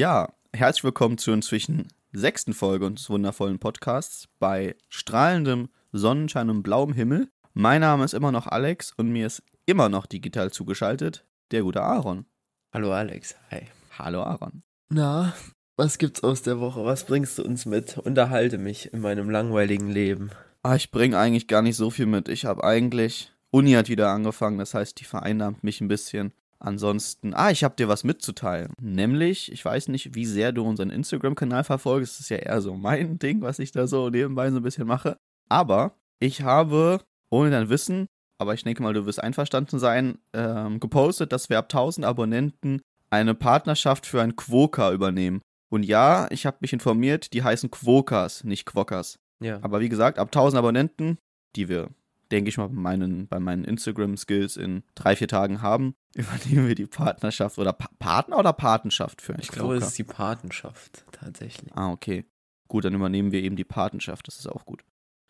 Ja, herzlich willkommen zur inzwischen sechsten Folge unseres wundervollen Podcasts bei strahlendem Sonnenschein und blauem Himmel. Mein Name ist immer noch Alex und mir ist immer noch digital zugeschaltet der gute Aaron. Hallo Alex, hi. Hallo Aaron. Na, was gibt's aus der Woche? Was bringst du uns mit? Unterhalte mich in meinem langweiligen Leben. Ah, ich bringe eigentlich gar nicht so viel mit. Ich habe eigentlich Uni hat wieder angefangen, das heißt, die vereinnahmt mich ein bisschen. Ansonsten, ah, ich habe dir was mitzuteilen. Nämlich, ich weiß nicht, wie sehr du unseren Instagram-Kanal verfolgst. Das ist ja eher so mein Ding, was ich da so nebenbei so ein bisschen mache. Aber ich habe, ohne dein Wissen, aber ich denke mal, du wirst einverstanden sein, ähm, gepostet, dass wir ab 1000 Abonnenten eine Partnerschaft für ein Quoka übernehmen. Und ja, ich habe mich informiert, die heißen Quokas, nicht Quokkas. Ja. Aber wie gesagt, ab 1000 Abonnenten, die wir, denke ich mal, bei meinen, bei meinen Instagram-Skills in drei, vier Tagen haben, übernehmen wir die Partnerschaft oder pa Partner oder Patenschaft für ein Ich glaube, es ist die Patenschaft, tatsächlich. Ah, okay. Gut, dann übernehmen wir eben die Patenschaft, das ist auch gut.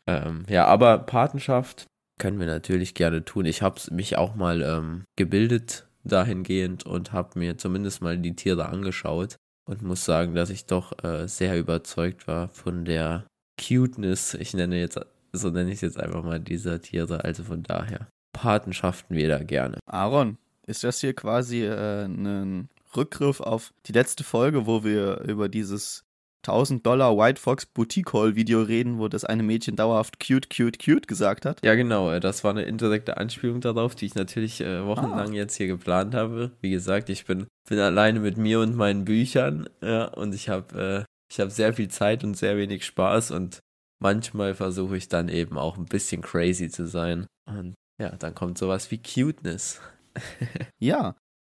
Ähm, ja, aber Patenschaft können wir natürlich gerne tun. Ich habe mich auch mal ähm, gebildet dahingehend und habe mir zumindest mal die Tiere angeschaut und muss sagen, dass ich doch äh, sehr überzeugt war von der Cuteness. Ich nenne jetzt, so nenne ich es jetzt einfach mal dieser Tiere. Also von daher Patenschaften wir da gerne. Aaron, ist das hier quasi äh, ein Rückgriff auf die letzte Folge, wo wir über dieses 1000 Dollar White Fox Boutique Haul Video reden, wo das eine Mädchen dauerhaft cute, cute, cute gesagt hat. Ja, genau. äh, Das war eine indirekte Anspielung darauf, die ich natürlich äh, wochenlang jetzt hier geplant habe. Wie gesagt, ich bin, bin alleine mit mir und meinen Büchern. Ja, und ich habe äh, ich habe sehr viel Zeit und sehr wenig Spaß und manchmal versuche ich dann eben auch ein bisschen crazy zu sein. Und ja, dann kommt sowas wie Cuteness. Ja,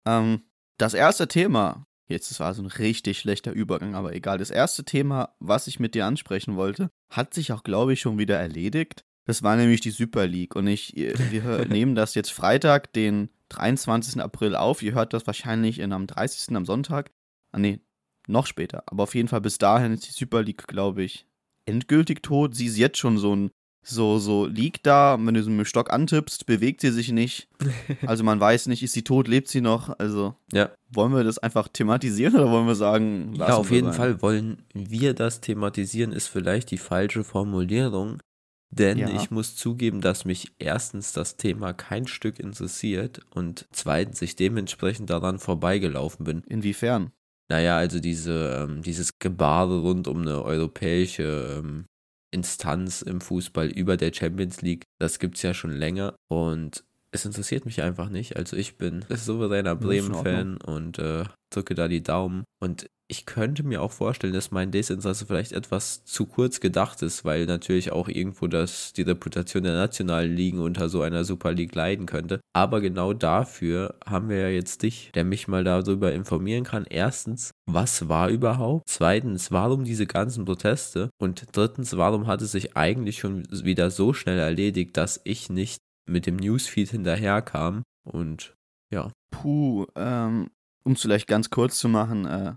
ähm, das erste Thema, jetzt das war so ein richtig schlechter Übergang, aber egal, das erste Thema, was ich mit dir ansprechen wollte, hat sich auch, glaube ich, schon wieder erledigt. Das war nämlich die Super League und ich, wir hör- nehmen das jetzt Freitag, den 23. April auf. Ihr hört das wahrscheinlich in, am 30. am Sonntag. Ah, nee, noch später. Aber auf jeden Fall bis dahin ist die Super League, glaube ich, endgültig tot. Sie ist jetzt schon so ein, so, so liegt da, wenn du so mit dem Stock antippst, bewegt sie sich nicht. Also man weiß nicht, ist sie tot, lebt sie noch? Also Ja, wollen wir das einfach thematisieren oder wollen wir sagen, ja auf jeden sein? Fall wollen wir das thematisieren, ist vielleicht die falsche Formulierung. Denn Ja. ich muss zugeben, dass mich erstens das Thema kein Stück interessiert und zweitens ich dementsprechend daran vorbeigelaufen bin. Inwiefern? Naja, also diese, ähm, dieses Gebare rund um eine europäische ähm, Instanz im Fußball über der Champions League, das gibt es ja schon länger und es interessiert mich einfach nicht. Also ich bin souveräner Bremen-Fan und äh, drücke da die Daumen. Und ich könnte mir auch vorstellen, dass mein Desinteresse vielleicht etwas zu kurz gedacht ist, weil natürlich auch irgendwo das, die Reputation der nationalen Ligen unter so einer Super League leiden könnte. Aber genau dafür haben wir ja jetzt dich, der mich mal darüber informieren kann. Erstens, was war überhaupt? Zweitens, warum diese ganzen Proteste? Und drittens, warum hat es sich eigentlich schon wieder so schnell erledigt, dass ich nicht mit dem Newsfeed hinterherkam? Und ja, Puh, ähm, um es vielleicht ganz kurz zu machen, äh,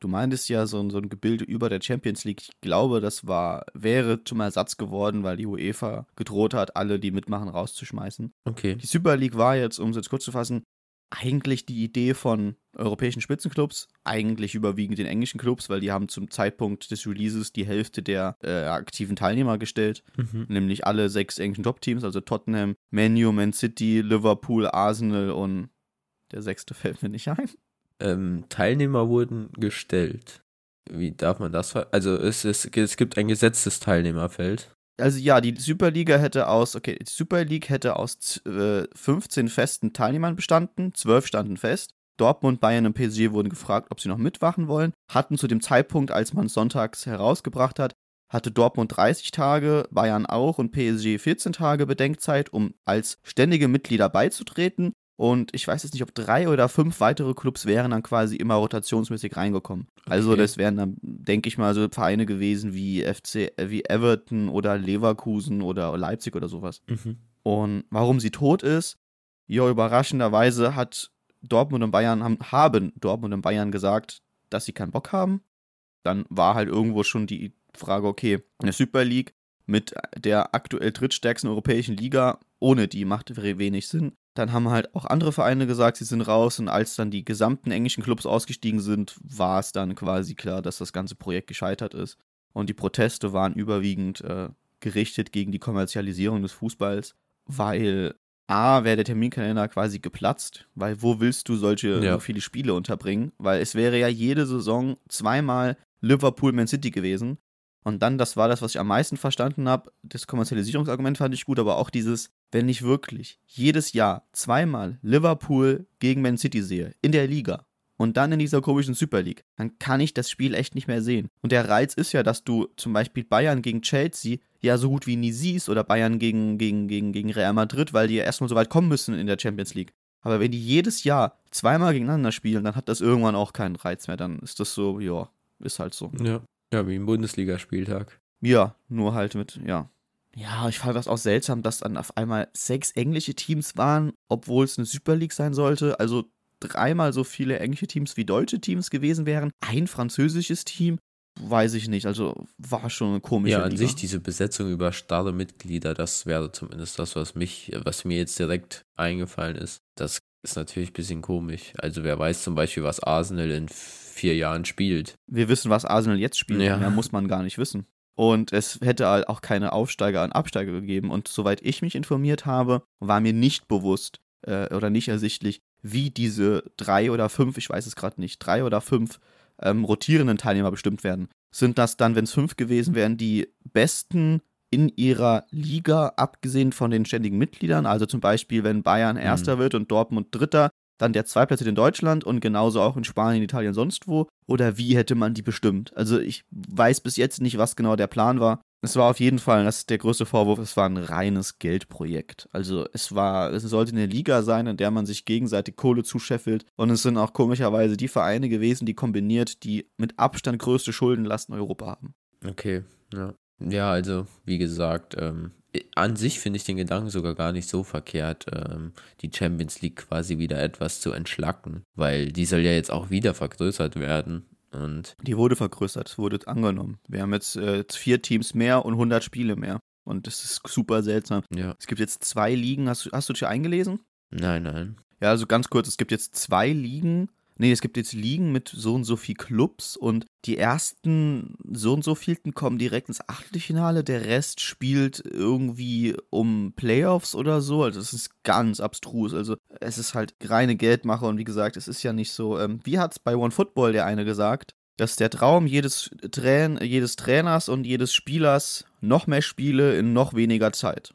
du meintest ja so, ein- so ein Gebilde über der Champions League. Ich glaube, das war, wäre zum Ersatz geworden, weil die UEFA gedroht hat, alle, die mitmachen, rauszuschmeißen. okay. Die Super League war jetzt, um es jetzt kurz zu fassen, eigentlich die Idee von europäischen Spitzenclubs, eigentlich überwiegend den englischen Clubs, weil die haben zum Zeitpunkt des Releases die Hälfte der äh, aktiven Teilnehmer gestellt, Mhm. nämlich alle sechs englischen Top-Teams, also Tottenham, Man U, Man City, Liverpool, Arsenal und der sechste fällt mir nicht ein. Ähm, Teilnehmer wurden gestellt. Wie darf man das? Also es, ist, es gibt ein gesetztes Teilnehmerfeld. Also ja, die Superliga hätte aus, okay, die Super League hätte aus äh, 15 festen Teilnehmern bestanden, 12 standen fest. Dortmund, Bayern und PSG wurden gefragt, ob sie noch mitwachen wollen, hatten zu dem Zeitpunkt, als man es sonntags herausgebracht hat, hatte Dortmund 30 Tage, Bayern auch und PSG 14 Tage Bedenkzeit, um als ständige Mitglieder beizutreten. Und ich weiß jetzt nicht, ob drei oder fünf weitere Clubs wären dann quasi immer rotationsmäßig reingekommen. Also Okay. das wären dann, denke ich mal, so Vereine gewesen wie FC, äh, wie Everton oder Leverkusen oder Leipzig oder sowas. Und warum sie tot ist? Ja, überraschenderweise hat Dortmund und Bayern haben, haben Dortmund und Bayern gesagt, dass sie keinen Bock haben. Dann war halt irgendwo schon die Frage, okay, in der Super League mit der aktuell drittstärksten europäischen Liga, ohne die macht wenig Sinn. Dann haben halt auch andere Vereine gesagt, sie sind raus. Und als dann die gesamten englischen Clubs ausgestiegen sind, war es dann quasi klar, dass das ganze Projekt gescheitert ist. Und die Proteste waren überwiegend äh, gerichtet gegen die Kommerzialisierung des Fußballs, weil A, wäre der Terminkalender quasi geplatzt, weil wo willst du solche Ja. so viele Spiele unterbringen? Weil es wäre ja jede Saison zweimal Liverpool Man City gewesen. Und dann, das war das, was ich am meisten verstanden habe. Das Kommerzialisierungsargument fand ich gut, aber auch dieses, wenn ich wirklich jedes Jahr zweimal Liverpool gegen Man City sehe, in der Liga, und dann in dieser komischen Super League, dann kann ich das Spiel echt nicht mehr sehen. Und der Reiz ist ja, dass du zum Beispiel Bayern gegen Chelsea ja so gut wie nie siehst oder Bayern gegen, gegen, gegen, gegen Real Madrid, weil die ja erstmal so weit kommen müssen in der Champions League. Aber wenn die jedes Jahr zweimal gegeneinander spielen, dann hat das irgendwann auch keinen Reiz mehr. Dann ist das so, ja, ist halt so. Ja. Ja, wie ein Bundesligaspieltag. Ja, nur halt mit, ja. Ja, ich fand das auch seltsam, dass dann auf einmal sechs englische Teams waren, obwohl es eine Super League sein sollte. Also dreimal so viele englische Teams wie deutsche Teams gewesen wären. Ein französisches Team, weiß ich nicht. Also war schon eine komische Ja, an Liga. sich diese Besetzung über starre Mitglieder, das wäre zumindest das, was mich, was mir jetzt direkt eingefallen ist. Das ist natürlich ein bisschen komisch. Also wer weiß zum Beispiel, was Arsenal in vier Jahren spielt. Wir wissen, was Arsenal jetzt spielt. Ja. Mehr muss man gar nicht wissen. Und es hätte halt auch keine Aufsteiger und Absteiger gegeben. Und soweit ich mich informiert habe, war mir nicht bewusst äh, oder nicht ersichtlich, wie diese drei oder fünf, ich weiß es gerade nicht, drei oder fünf ähm, rotierenden Teilnehmer bestimmt werden. Sind das dann, wenn es fünf gewesen wären, die besten in ihrer Liga, abgesehen von den ständigen Mitgliedern? Also zum Beispiel, wenn Bayern Erster wird und Dortmund Dritter, dann der Zweitplatzierte in Deutschland und genauso auch in Spanien, Italien, sonst wo? Oder wie hätte man die bestimmt? Also ich weiß bis jetzt nicht, was genau der Plan war. Es war auf jeden Fall, das ist der größte Vorwurf, es war ein reines Geldprojekt. Also es war, es sollte eine Liga sein, in der man sich gegenseitig Kohle zuscheffelt. Und es sind auch komischerweise die Vereine gewesen, die kombiniert die mit Abstand größte Schuldenlast in Europa haben. Okay, ja. Ja, also wie gesagt, ähm, an sich finde ich den Gedanken sogar gar nicht so verkehrt, ähm, die Champions League quasi wieder etwas zu entschlacken, weil die soll ja jetzt auch wieder vergrößert werden. Und Die wurde vergrößert, wurde angenommen. Wir haben jetzt äh, vier Teams mehr und 100 Spiele mehr. Und das ist super seltsam. ja, Es gibt jetzt zwei Ligen. Hast, du- hast du dich eingelesen? nein, nein. Ja, also ganz kurz, es gibt jetzt zwei Ligen. Nee, es gibt jetzt Ligen mit so und so viel Clubs und die ersten so und so vielten kommen direkt ins Achtelfinale. Der Rest spielt irgendwie um Playoffs oder so. Also es ist ganz abstrus. Also es ist halt reine Geldmache und wie gesagt, es ist ja nicht so. Ähm, wie hat es bei One Football der eine gesagt? Dass der Traum jedes, Train jedes Trainers und jedes Spielers noch mehr Spiele in noch weniger Zeit.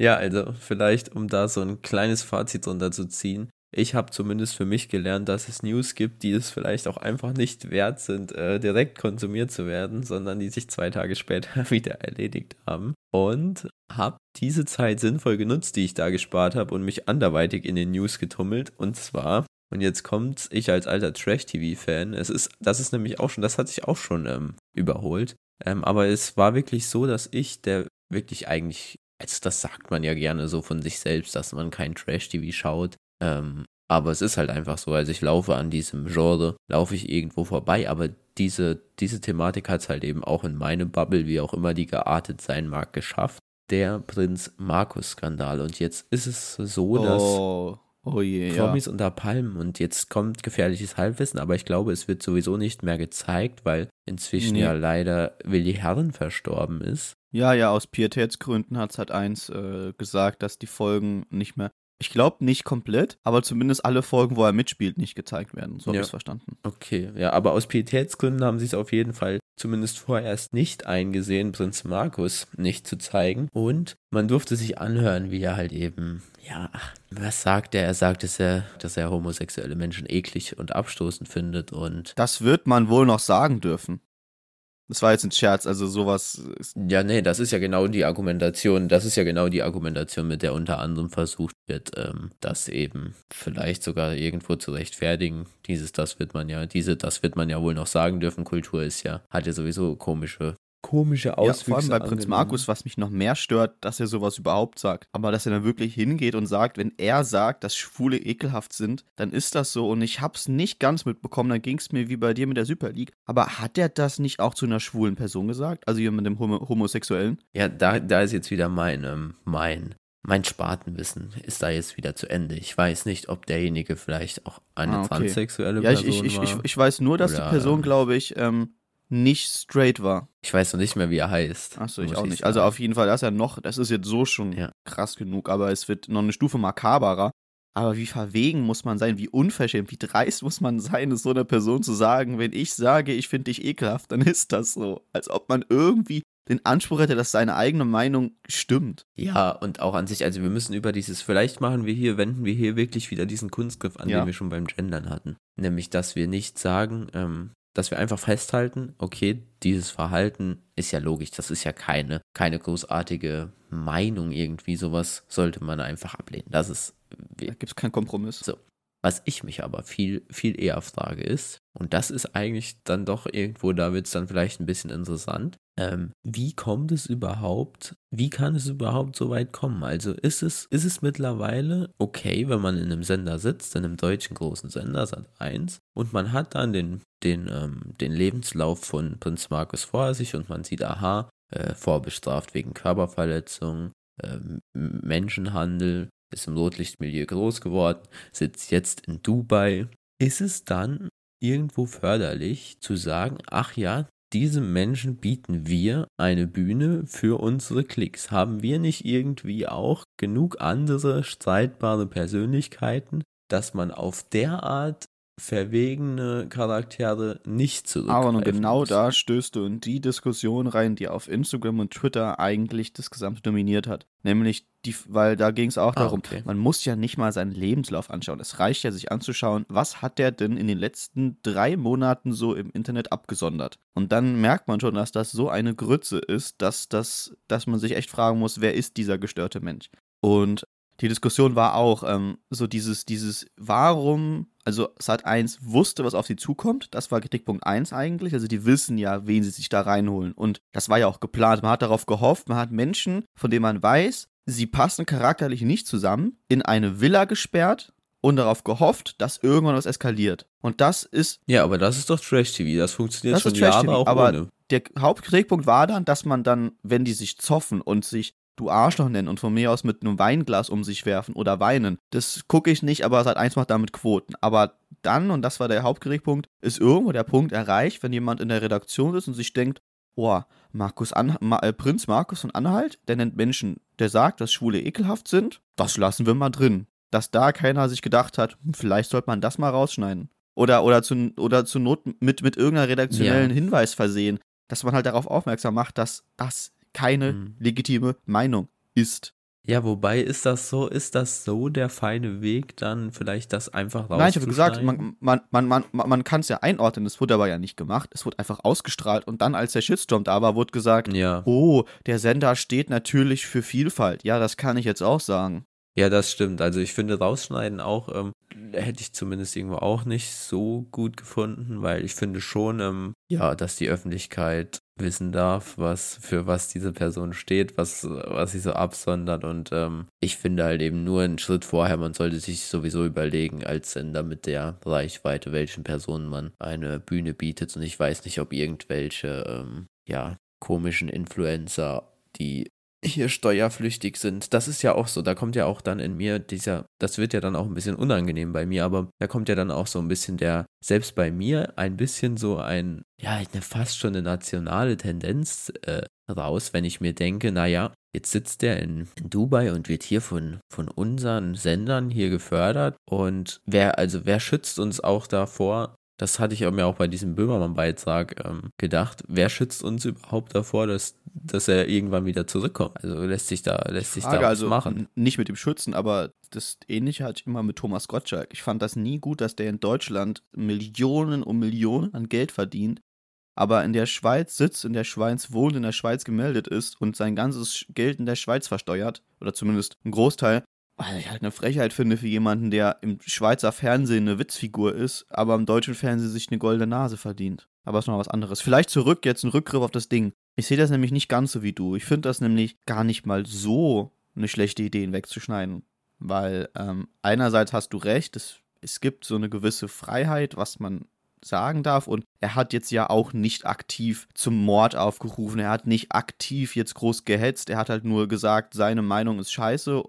Ja, also vielleicht, um da so ein kleines Fazit drunter zu ziehen. Ich habe zumindest für mich gelernt, dass es News gibt, die es vielleicht auch einfach nicht wert sind, äh, direkt konsumiert zu werden, sondern die sich zwei Tage später wieder erledigt haben. Und habe diese Zeit sinnvoll genutzt, die ich da gespart habe und mich anderweitig in den News getummelt. Und zwar, und jetzt kommt ich als alter Trash-TV-Fan, es ist, das ist nämlich auch schon, das hat sich auch schon ähm, überholt. Ähm, aber es war wirklich so, dass ich, der wirklich eigentlich also das sagt man ja gerne so von sich selbst, dass man kein Trash-TV schaut. Ähm, aber es ist halt einfach so. Also ich laufe an diesem Genre, laufe ich irgendwo vorbei, aber diese, diese Thematik hat es halt eben auch in meine Bubble, wie auch immer die geartet sein mag, geschafft. Der Prinz Markus-Skandal. Und jetzt ist es so, dass Oh, oh ja. Promis unter Palmen und jetzt kommt gefährliches Halbwissen, aber ich glaube, es wird sowieso nicht mehr gezeigt, weil inzwischen Nee. ja leider Willi Herren verstorben ist. Ja, ja, aus Pietätsgründen hat Sat 1 äh, gesagt, dass die Folgen nicht mehr, ich glaube nicht komplett, aber zumindest alle Folgen, wo er mitspielt, nicht gezeigt werden. So habe Ja. ich es verstanden. Okay, ja, aber aus Pietätsgründen haben sie es auf jeden Fall zumindest vorerst nicht eingesehen, Prinz Markus nicht zu zeigen. Und man durfte sich anhören, wie er halt eben, ja, was sagt er? Er sagt, dass er, dass er homosexuelle Menschen eklig und abstoßend findet und Das wird man wohl noch sagen dürfen. Das war jetzt ein Scherz, also sowas Ja, nee, das ist ja genau die Argumentation, das ist ja genau die Argumentation, mit der unter anderem versucht wird, ähm, das eben vielleicht sogar irgendwo zu rechtfertigen. Dieses, das wird man ja, diese, das wird man ja wohl noch sagen dürfen. Kultur ist ja, hat ja sowieso komische, komische ja, Auswüchse. vor allem bei Prinz angenommen. Markus, was mich noch mehr stört, dass er sowas überhaupt sagt. Aber dass er dann wirklich hingeht und sagt, wenn er sagt, dass Schwule ekelhaft sind, dann ist das so. Und ich hab's nicht ganz mitbekommen, dann ging's mir wie bei dir mit der Super League. Aber hat er das nicht auch zu einer schwulen Person gesagt? Also jemandem Homo Homosexuellen? Ja, da, da ist jetzt wieder mein, ähm, mein mein Spatenwissen ist da jetzt wieder zu Ende. Ich weiß nicht, ob derjenige vielleicht auch eine Ah, okay. transsexuelle Ja, ich, Person ich, ich, war. ich, ich weiß nur, dass Oder, die Person, ähm, glaube ich, ähm, nicht straight war. Ich weiß noch nicht mehr, wie er heißt. Achso, ich auch nicht. Also auf jeden Fall, das ist ja noch, das ist jetzt so schon Ja. krass genug, aber es wird noch eine Stufe makaberer. Aber wie verwegen muss man sein, wie unverschämt, wie dreist muss man sein, es so einer Person zu sagen, wenn ich sage, ich finde dich ekelhaft, dann ist das so. Als ob man irgendwie den Anspruch hätte, dass seine eigene Meinung stimmt. Ja, und auch an sich, also wir müssen über dieses, vielleicht machen wir hier, wenden wir hier wirklich wieder diesen Kunstgriff an, Ja. den wir schon beim Gendern hatten. Nämlich, dass wir nicht sagen, ähm, dass wir einfach festhalten, okay, dieses Verhalten ist ja logisch, das ist ja keine, keine großartige Meinung irgendwie, sowas sollte man einfach ablehnen. Das ist, Da gibt es keinen Kompromiss. So. Was ich mich aber viel, viel eher frage ist, und das ist eigentlich dann doch irgendwo, da wird es dann vielleicht ein bisschen interessant, ähm, wie kommt es überhaupt, wie kann es überhaupt so weit kommen? Also ist es, ist es mittlerweile okay, wenn man in einem Sender sitzt, in einem deutschen großen Sender, Sat 1, und man hat dann den, den, ähm, den Lebenslauf von Prinz Markus vor sich und man sieht, aha, äh, vorbestraft wegen Körperverletzung, ähm, Menschenhandel, ist im Rotlichtmilieu groß geworden, sitzt jetzt in Dubai. Ist es dann irgendwo förderlich zu sagen, ach ja, diesem Menschen bieten wir eine Bühne für unsere Klicks. Haben wir nicht irgendwie auch genug andere streitbare Persönlichkeiten, dass man auf derart verwegene Charaktere nicht zurückgreifen Aber und genau muss? da stößt du in die Diskussion rein, die auf Instagram und Twitter eigentlich das Gesamte dominiert hat. Nämlich, die, weil da ging es auch Ah, darum, okay. man muss ja nicht mal seinen Lebenslauf anschauen. Es reicht ja, sich anzuschauen, was hat der denn in den letzten drei Monaten so im Internet abgesondert. Und dann merkt man schon, dass das so eine Grütze ist, dass, das, dass man sich echt fragen muss, wer ist dieser gestörte Mensch? Und die Diskussion war auch ähm, so dieses, dieses, warum, also Sat 1 wusste, was auf sie zukommt, das war Kritikpunkt 1 eigentlich, also die wissen ja, wen sie sich da reinholen und das war ja auch geplant, man hat darauf gehofft, man hat Menschen, von denen man weiß, sie passen charakterlich nicht zusammen, in eine Villa gesperrt und darauf gehofft, dass irgendwann was eskaliert. Und das ist Ja, aber das ist doch Trash-TV. Das funktioniert Das schon ist Jahre auch aber ohne. der Hauptkritikpunkt war dann, dass man dann, wenn die sich zoffen und sich du Arschloch nennen und von mir aus mit einem Weinglas um sich werfen oder weinen, das gucke ich nicht, aber seit eins macht damit Quoten. Aber dann, und das war der Hauptkritikpunkt, ist irgendwo der Punkt erreicht, wenn jemand in der Redaktion ist und sich denkt, oh, Markus An Ma äh, Prinz Markus von Anhalt, der nennt Menschen, der sagt, dass Schwule ekelhaft sind, das lassen wir mal drin. Dass da keiner sich gedacht hat, hm, vielleicht sollte man das mal rausschneiden. Oder, oder, zu, oder zur Not mit, mit irgendeiner redaktionellen Ja. Hinweis versehen, dass man halt darauf aufmerksam macht, dass das keine Mhm. legitime Meinung ist. Ja, wobei ist das so, ist das so der feine Weg, dann vielleicht das einfach Nein, ich habe gesagt, man, man, man, man, man kann es ja einordnen, es wurde aber ja nicht gemacht. Es wurde einfach ausgestrahlt und dann, als der Shitstorm da war, wurde gesagt, Ja. oh, der Sender steht natürlich für Vielfalt. Ja, das kann ich jetzt auch sagen. Ja, das stimmt. Also ich finde rausschneiden auch, ähm, hätte ich zumindest irgendwo auch nicht so gut gefunden, weil ich finde schon, ähm, ja, dass die Öffentlichkeit wissen darf, was für was diese Person steht, was, was sie so absondert. Und ähm, ich finde halt eben nur einen Schritt vorher, man sollte sich sowieso überlegen als Sender mit der Reichweite, welchen Personen man eine Bühne bietet. Und ich weiß nicht, ob irgendwelche, ähm, ja, komischen Influencer, die hier steuerflüchtig sind. Das ist ja auch so. Da kommt ja auch dann in mir dieser, das wird ja dann auch ein bisschen unangenehm bei mir, aber da kommt ja dann auch so ein bisschen der, selbst bei mir ein bisschen so ein, ja, eine fast schon eine nationale Tendenz äh, raus, wenn ich mir denke, naja, jetzt sitzt der in, in Dubai und wird hier von, von unseren Sendern hier gefördert und wer, also wer schützt uns auch davor, das hatte ich mir auch bei diesem Böhmermann-Beitrag ähm, gedacht. Wer schützt uns überhaupt davor, dass, dass er irgendwann wieder zurückkommt? Also lässt sich da, lässt sich da Frage, was also machen. nicht mit dem Schützen, aber das Ähnliche hatte ich immer mit Thomas Gottschalk. Ich fand das nie gut, dass der in Deutschland Millionen um Millionen an Geld verdient, aber in der Schweiz sitzt, in der Schweiz wohnt, in der Schweiz gemeldet ist und sein ganzes Geld in der Schweiz versteuert, oder zumindest ein Großteil, weil ich halt eine Frechheit finde für jemanden, der im Schweizer Fernsehen eine Witzfigur ist, aber im deutschen Fernsehen sich eine goldene Nase verdient. Aber ist noch was anderes. Vielleicht zurück, jetzt ein Rückgriff auf das Ding. Ich sehe das nämlich nicht ganz so wie du. Ich finde das nämlich gar nicht mal so eine schlechte Idee, ihn wegzuschneiden. Weil ähm, einerseits hast du recht, es, es gibt so eine gewisse Freiheit, was man sagen darf. Und er hat jetzt ja auch nicht aktiv zum Mord aufgerufen. Er hat nicht aktiv jetzt groß gehetzt. Er hat halt nur gesagt, seine Meinung ist scheiße.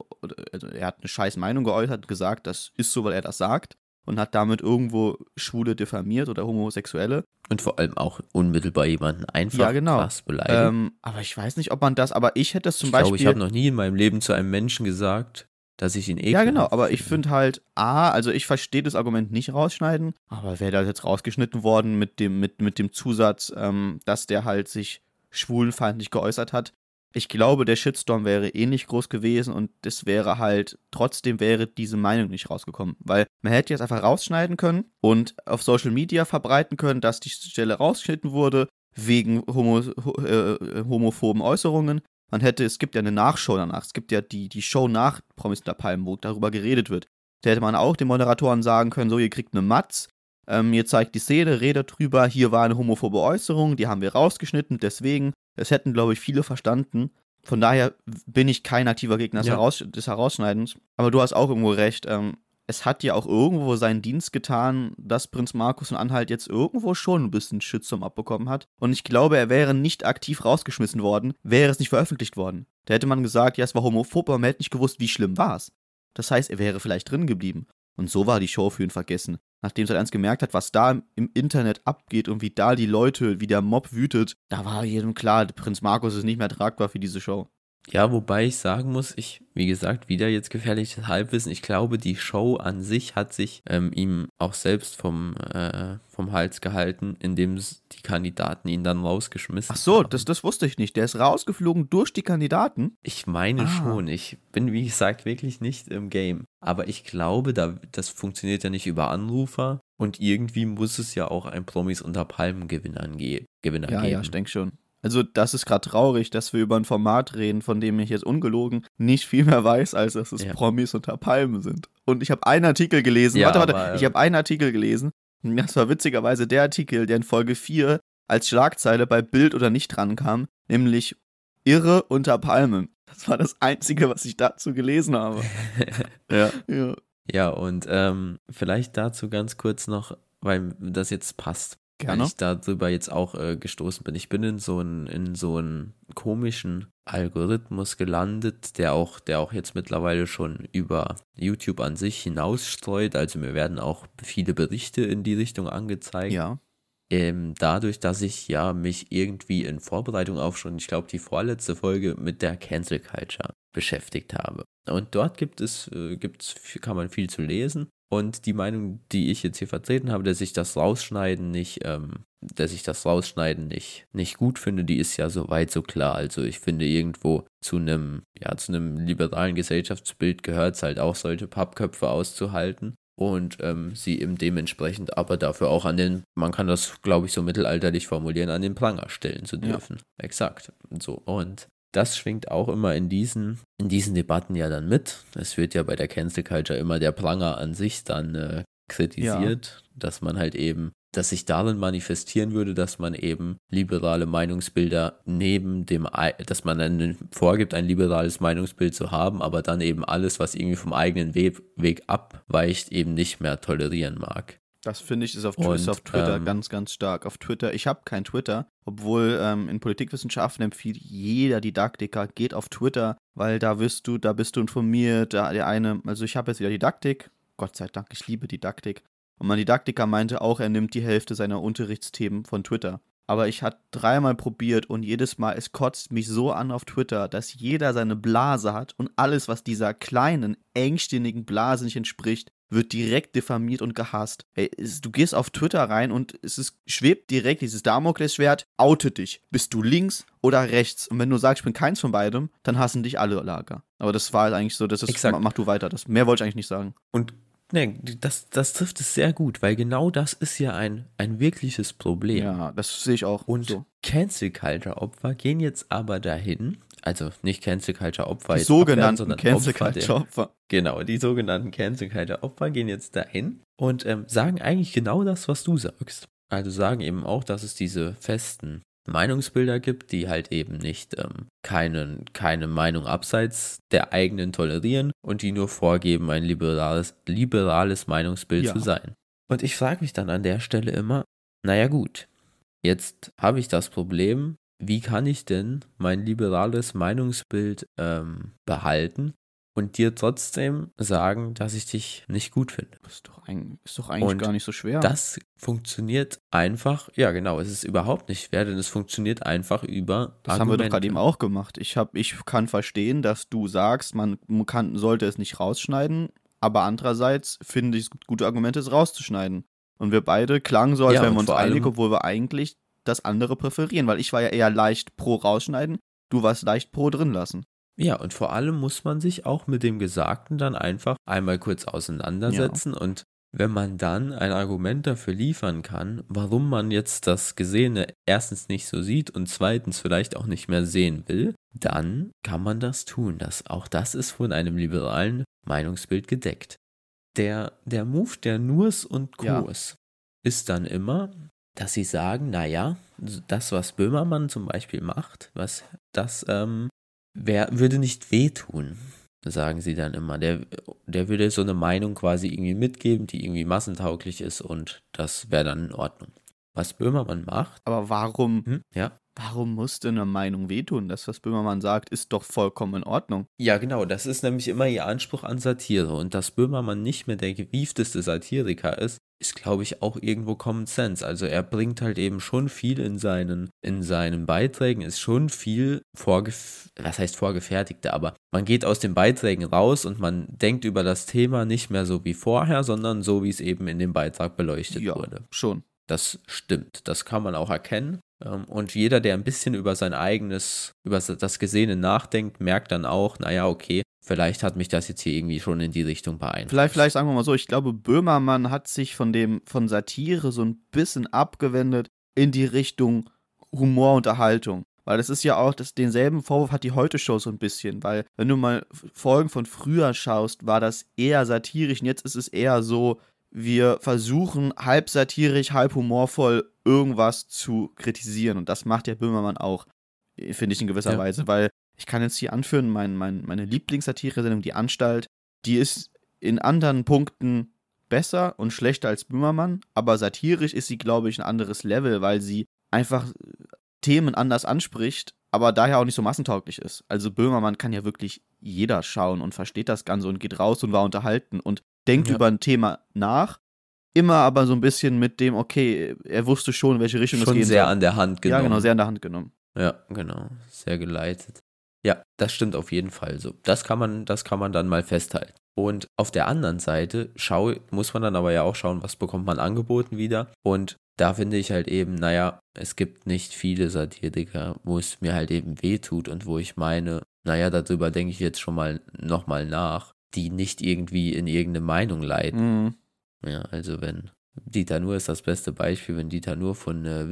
Also er hat eine scheiß Meinung geäußert, gesagt, das ist so, weil er das sagt. Und hat damit irgendwo Schwule diffamiert oder Homosexuelle. Und vor allem auch unmittelbar jemanden einfach Ja, genau. krass beleidigt. Ähm, aber ich weiß nicht, ob man das, aber ich hätte das zum ich Beispiel. glaube, ich habe noch nie in meinem Leben zu einem Menschen gesagt, dass ich ihn ekelhaft Ja, genau, aber ich finde. finde halt, A, also ich verstehe das Argument nicht rausschneiden, aber wäre das jetzt rausgeschnitten worden mit dem, mit, mit dem Zusatz, ähm, dass der halt sich schwulenfeindlich geäußert hat. Ich glaube, der Shitstorm wäre eh nicht groß gewesen und es wäre halt, trotzdem wäre diese Meinung nicht rausgekommen. Weil man hätte jetzt einfach rausschneiden können und auf Social Media verbreiten können, dass die Stelle rausgeschnitten wurde, wegen homo, ho, äh, homophoben Äußerungen. Man hätte, es gibt ja eine Nachshow danach, es gibt ja die, die Show nach Promis der Palmen, wo darüber geredet wird. Da hätte man auch den Moderatoren sagen können, so, ihr kriegt eine Matz, ähm, ihr zeigt die Szene, redet drüber, hier war eine homophobe Äußerung, die haben wir rausgeschnitten, deswegen, das hätten, glaube ich, viele verstanden. Von daher bin ich kein aktiver Gegner des, Ja. Heraus des Herausschneidens. Aber du hast auch irgendwo recht. Ähm, es hat ja auch irgendwo seinen Dienst getan, dass Prinz Markus von Anhalt jetzt irgendwo schon ein bisschen Shitstorm abbekommen hat. Und ich glaube, er wäre nicht aktiv rausgeschmissen worden, wäre es nicht veröffentlicht worden. Da hätte man gesagt, ja, es war homophob, aber man hätte nicht gewusst, wie schlimm war es. Das heißt, er wäre vielleicht drin geblieben. Und so war die Show für ihn vergessen. Nachdem Sat 1 gemerkt hat, was da im Internet abgeht und wie da die Leute, wie der Mob wütet, da war jedem klar, Prinz Markus ist nicht mehr tragbar für diese Show. Ja, wobei ich sagen muss, ich, wie gesagt, wieder jetzt gefährliches Halbwissen. Ich glaube, die Show an sich hat sich ähm, ihm auch selbst vom, äh, vom Hals gehalten, indem die Kandidaten ihn dann rausgeschmissen Ach so, haben. das, das wusste ich nicht. Der ist rausgeflogen durch die Kandidaten. Ich meine Ah. schon. Ich bin, wie gesagt, wirklich nicht im Game. Aber ich glaube, da, das funktioniert ja nicht über Anrufer. Und irgendwie muss es ja auch ein Promis unter Palmen Gewinner, ge Gewinner Ja, geben. ja, ich denke schon. Also, das ist gerade traurig, dass wir über ein Format reden, von dem ich jetzt ungelogen nicht viel mehr weiß, als dass es Ja. Promis unter Palmen sind. Und ich habe einen Artikel gelesen. Ja, warte, warte, aber, ich äh, habe einen Artikel gelesen. Und Das war witzigerweise der Artikel, der in Folge 4 als Schlagzeile bei Bild oder nicht drankam, nämlich Irre unter Palmen. Das war das Einzige, was ich dazu gelesen habe. ja. ja. Ja, und ähm, vielleicht dazu ganz kurz noch, weil das jetzt passt. Gerne. Weil ich darüber jetzt auch äh, gestoßen bin. Ich bin in so einen in so einen komischen Algorithmus gelandet, der auch, der auch jetzt mittlerweile schon über YouTube an sich hinausstreut. Also mir werden auch viele Berichte in die Richtung angezeigt. Ja. Ähm, dadurch, dass ich ja mich irgendwie in Vorbereitung auf schon, ich glaube, die vorletzte Folge mit der Cancel Culture beschäftigt habe. Und dort gibt es, äh, gibt's, kann man viel zu lesen. Und die Meinung, die ich jetzt hier vertreten habe, dass ich das Rausschneiden nicht, ähm, dass ich das Rausschneiden nicht, nicht gut finde, die ist ja soweit so klar. Also ich finde irgendwo zu einem, ja, zu einem liberalen Gesellschaftsbild gehört es halt auch, solche Pappköpfe auszuhalten und ähm, sie eben dementsprechend aber dafür auch an den, man kann das, glaube ich, so mittelalterlich formulieren, an den Pranger stellen zu Ja. dürfen. Exakt. So. Und das schwingt auch immer in diesen, in diesen Debatten ja dann mit. Es wird ja bei der Cancel Culture immer der Pranger an sich dann äh, kritisiert, dass man halt eben, dass sich darin manifestieren würde, dass man eben liberale Meinungsbilder neben dem, dass man dann vorgibt, ein liberales Meinungsbild zu haben, aber dann eben alles, was irgendwie vom eigenen Weg, Weg abweicht, eben nicht mehr tolerieren mag. Das finde ich ist auf, Und, ist auf Twitter ähm, ganz, ganz stark. Auf Twitter, ich habe kein Twitter, obwohl ähm, in Politikwissenschaften empfiehlt jeder Didaktiker, geht auf Twitter, weil da wirst du, da bist du informiert, da der eine, also ich habe jetzt wieder Didaktik, Gott sei Dank, ich liebe Didaktik. Und mein Didaktiker meinte auch, er nimmt die Hälfte seiner Unterrichtsthemen von Twitter. Aber ich hatte dreimal probiert und jedes Mal, es kotzt mich so an auf Twitter, dass jeder seine Blase hat und alles, was dieser kleinen, engstirnigen Blase nicht entspricht, wird direkt diffamiert und gehasst. Ey, es, du gehst auf Twitter rein und es ist, schwebt direkt dieses Damoklesschwert, oute dich. Bist du links oder rechts? Und wenn du sagst, ich bin keins von beidem, dann hassen dich alle Lager. Aber das war eigentlich so, das ist, Exakt. mach, du weiter. Das, mehr wollte ich eigentlich nicht sagen. Und ne, das, das trifft es sehr gut, weil genau das ist ja ein, ein wirkliches Problem. Ja, das sehe ich auch. Und so. Cancel Culture Opfer gehen jetzt aber dahin, also nicht Cancel Culture Opfer, Die sogenannten sondern Cancel Opfer der- Culture Opfer. Genau, die sogenannten Cancel Culture Opfer gehen jetzt dahin und ähm, sagen eigentlich genau das, was du sagst. Also sagen eben auch, dass es diese festen Meinungsbilder gibt, die halt eben nicht ähm, keinen, keine Meinung abseits der eigenen tolerieren und die nur vorgeben, ein liberales, liberales Meinungsbild Ja. zu sein. Und ich frage mich dann an der Stelle immer, naja gut, jetzt habe ich das Problem, wie kann ich denn mein liberales Meinungsbild ähm, behalten und dir trotzdem sagen, dass ich dich nicht gut finde? Ist doch, ein, ist doch eigentlich Und gar nicht so schwer. Das funktioniert einfach, ja genau, es ist überhaupt nicht schwer, denn es funktioniert einfach über Das haben wir doch gerade Argumente. eben auch gemacht. Ich, hab, ich kann verstehen, dass du sagst, man kann, sollte es nicht rausschneiden, aber andererseits finde ich es gute Argumente, es rauszuschneiden. Und wir beide klangen so, als Ja, wären wir uns einig, obwohl wir eigentlich das andere präferieren, weil ich war ja eher leicht pro rausschneiden, du warst leicht pro drin lassen. Ja, und vor allem muss man sich auch mit dem Gesagten dann einfach einmal kurz auseinandersetzen und wenn man dann ein Argument dafür liefern kann, warum man jetzt das Gesehene erstens nicht so sieht und zweitens vielleicht auch nicht mehr sehen will, dann kann man das tun. Das, auch das ist von einem liberalen Meinungsbild gedeckt. Der, der Move der Nurs und Ja. Kurs ist dann immer, dass sie sagen, naja, das, was Böhmermann zum Beispiel macht, was das ähm, wer würde nicht wehtun, sagen sie dann immer. Der, der würde so eine Meinung quasi irgendwie mitgeben, die irgendwie massentauglich ist und das wäre dann in Ordnung. Was Böhmermann macht, Aber warum, hm, ja. warum muss denn eine Meinung wehtun? Das, was Böhmermann sagt, ist doch vollkommen in Ordnung. Ja, genau, das ist nämlich immer ihr Anspruch an Satire. Und dass Böhmermann nicht mehr der gewiefteste Satiriker ist, ist, glaube ich, auch irgendwo Common Sense. Also er bringt halt eben schon viel in seinen, in seinen Beiträgen, ist schon viel vorgef was heißt vorgefertigte, aber man geht aus den Beiträgen raus und man denkt über das Thema nicht mehr so wie vorher, sondern so, wie es eben in dem Beitrag beleuchtet Ja, wurde. schon. Das stimmt. Das kann man auch erkennen. Ähm, Und jeder, der ein bisschen über sein eigenes, über das Gesehene nachdenkt, merkt dann auch, naja, okay, vielleicht hat mich das jetzt hier irgendwie schon in die Richtung beeinflusst. Vielleicht, vielleicht sagen wir mal so, ich glaube, Böhmermann hat sich von dem, von Satire so ein bisschen abgewendet in die Richtung Humorunterhaltung. Weil das ist ja auch, das, denselben Vorwurf hat die Heute-Show so ein bisschen, weil wenn du mal Folgen von früher schaust, war das eher satirisch und jetzt ist es eher so, wir versuchen halb satirisch, halb humorvoll irgendwas zu kritisieren und das macht ja Böhmermann auch, finde ich in gewisser Ja. Weise, weil ich kann jetzt hier anführen, mein, mein, meine Lieblingssatire-Sendung, Die Anstalt, die ist in anderen Punkten besser und schlechter als Böhmermann, aber satirisch ist sie, glaube ich, ein anderes Level, weil sie einfach äh, Themen anders anspricht, aber daher auch nicht so massentauglich ist. Also Böhmermann kann ja wirklich jeder schauen und versteht das Ganze und geht raus und war unterhalten und denkt Ja. über ein Thema nach, immer aber so ein bisschen mit dem, okay, er wusste schon, in welche Richtung es schon gehen sehr soll. an der Hand genommen. Ja, genau, sehr an der Hand genommen. Ja, genau. Sehr geleitet. Ja, das stimmt auf jeden Fall so. Das kann man, das kann man dann mal festhalten. Und auf der anderen Seite schau, muss man dann aber ja auch schauen, was bekommt man angeboten wieder. Und da finde ich halt eben, naja, es gibt nicht viele Satiriker, wo es mir halt eben wehtut und wo ich meine, naja, darüber denke ich jetzt schon mal nochmal nach, die nicht irgendwie in irgendeine Meinung leiten. Mhm. Ja, also wenn Dieter Nuhr ist das beste Beispiel, wenn Dieter Nuhr von äh,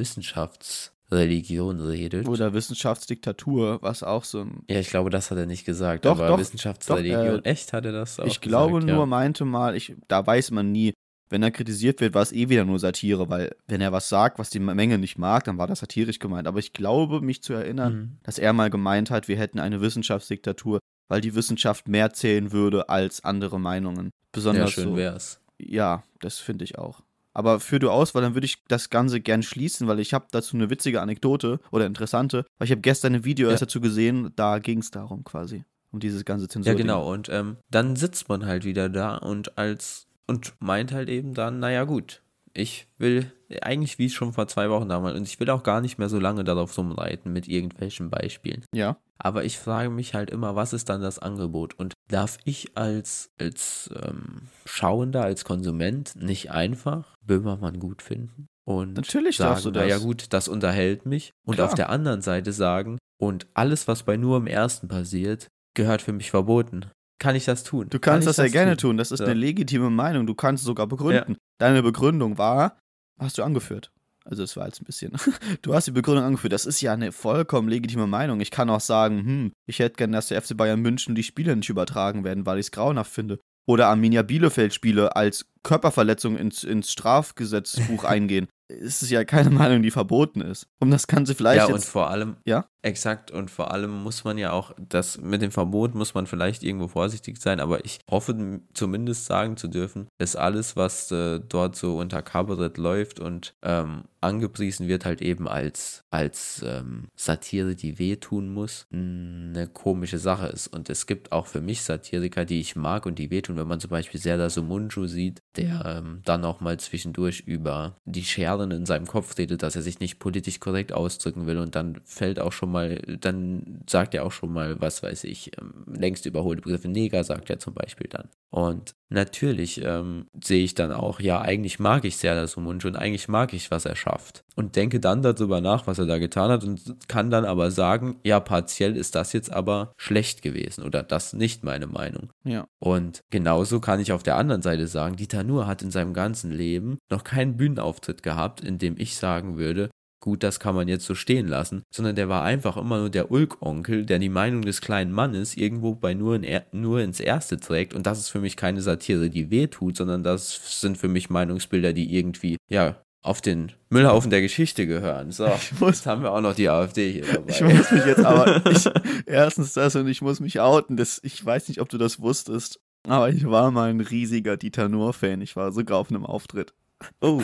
Wissenschaftsreligion redet. Oder Wissenschaftsdiktatur, was auch so ein. Ja, ich glaube, das hat er nicht gesagt. Doch, aber doch, Wissenschaftsreligion, doch, äh, echt hat er das auch ich glaube gesagt, nur, ja. meinte mal, ich, da weiß man nie, wenn er kritisiert wird, war es eh wieder nur Satire, weil wenn er was sagt, was die Menge nicht mag, dann war das satirisch gemeint. Aber ich glaube, mich zu erinnern, Mhm. dass er mal gemeint hat, wir hätten eine Wissenschaftsdiktatur, weil die Wissenschaft mehr zählen würde als andere Meinungen. Ja, Besonders schön so. wär's. Ja, das finde ich auch. Aber führ du aus, weil dann würde ich das Ganze gern schließen, weil ich habe dazu eine witzige Anekdote oder interessante, weil ich habe gestern ein Video Ja. erst dazu gesehen, da ging es darum quasi, um dieses ganze Zensur. Ja, genau. Und ähm, dann sitzt man halt wieder da und als und meint halt eben dann, naja gut, ich will eigentlich wie schon vor zwei Wochen damals und ich will auch gar nicht mehr so lange darauf rumreiten mit irgendwelchen Beispielen. Ja. Aber ich frage mich halt immer, was ist dann das Angebot? Und darf ich als, als ähm, Schauender, als Konsument nicht einfach Böhmermann gut finden? Und Natürlich sagen, darfst du das. naja gut, das unterhält mich. Und Klar. auf der anderen Seite sagen, und alles, was bei nur im Ersten passiert, gehört für mich verboten. Kann ich das tun? Du Kann kannst ich das ja gerne tun. Das ist Ja. eine legitime Meinung. Du kannst es sogar begründen. Deine Begründung war, hast du angeführt. Also es war jetzt ein bisschen. Du hast die Begründung angeführt. Das ist ja eine vollkommen legitime Meinung. Ich kann auch sagen, hm, ich hätte gern, dass der FC Bayern München die Spiele nicht übertragen werden, weil ich es grauenhaft finde. Oder Arminia Bielefeld Spiele als Körperverletzung ins, ins Strafgesetzbuch eingehen. Es ist ja keine Meinung, die verboten ist. Um das Ganze vielleicht Ja, und jetzt. vor allem, Ja? Exakt und vor allem muss man ja auch, das mit dem Verbot muss man vielleicht irgendwo vorsichtig sein, aber ich hoffe zumindest sagen zu dürfen, dass alles, was äh, dort so unter Kabarett läuft und ähm, angepriesen wird, halt eben als, als ähm, Satire, die wehtun muss, eine komische Sache ist. Und es gibt auch für mich Satiriker, die ich mag und die wehtun, wenn man zum Beispiel Serdar Sumunju sieht, der ähm, dann auch mal zwischendurch über die Scheren in seinem Kopf redet, dass er sich nicht politisch korrekt ausdrücken will und dann fällt auch schon mal, dann sagt er auch schon mal, was weiß ich, ähm, längst überholte Begriffe Neger, sagt er zum Beispiel dann. Und natürlich ähm, sehe ich dann auch, ja, eigentlich mag ich Serdar Sumunju und eigentlich mag ich, was er schafft. Und denke dann darüber nach, was er da getan hat und kann dann aber sagen, ja, partiell ist das jetzt aber schlecht gewesen oder das nicht meine Meinung. Ja. Und genauso kann ich auf der anderen Seite sagen, Dieter Nuhr hat in seinem ganzen Leben noch keinen Bühnenauftritt gehabt, in dem ich sagen würde, gut, das kann man jetzt so stehen lassen, sondern der war einfach immer nur der Ulk-Onkel, der die Meinung des kleinen Mannes irgendwo bei nur, in er nur ins Erste trägt. Und das ist für mich keine Satire, die wehtut, sondern das sind für mich Meinungsbilder, die irgendwie, ja, auf den Müllhaufen der Geschichte gehören. So, ich muss, jetzt haben wir auch noch die AfD hier dabei. Ich muss mich jetzt aber, ich, erstens das und ich muss mich outen. Das, ich weiß nicht, ob du das wusstest, aber ich war mal ein riesiger Dieter Nuhr-Fan. Ich war sogar auf einem Auftritt. Oh.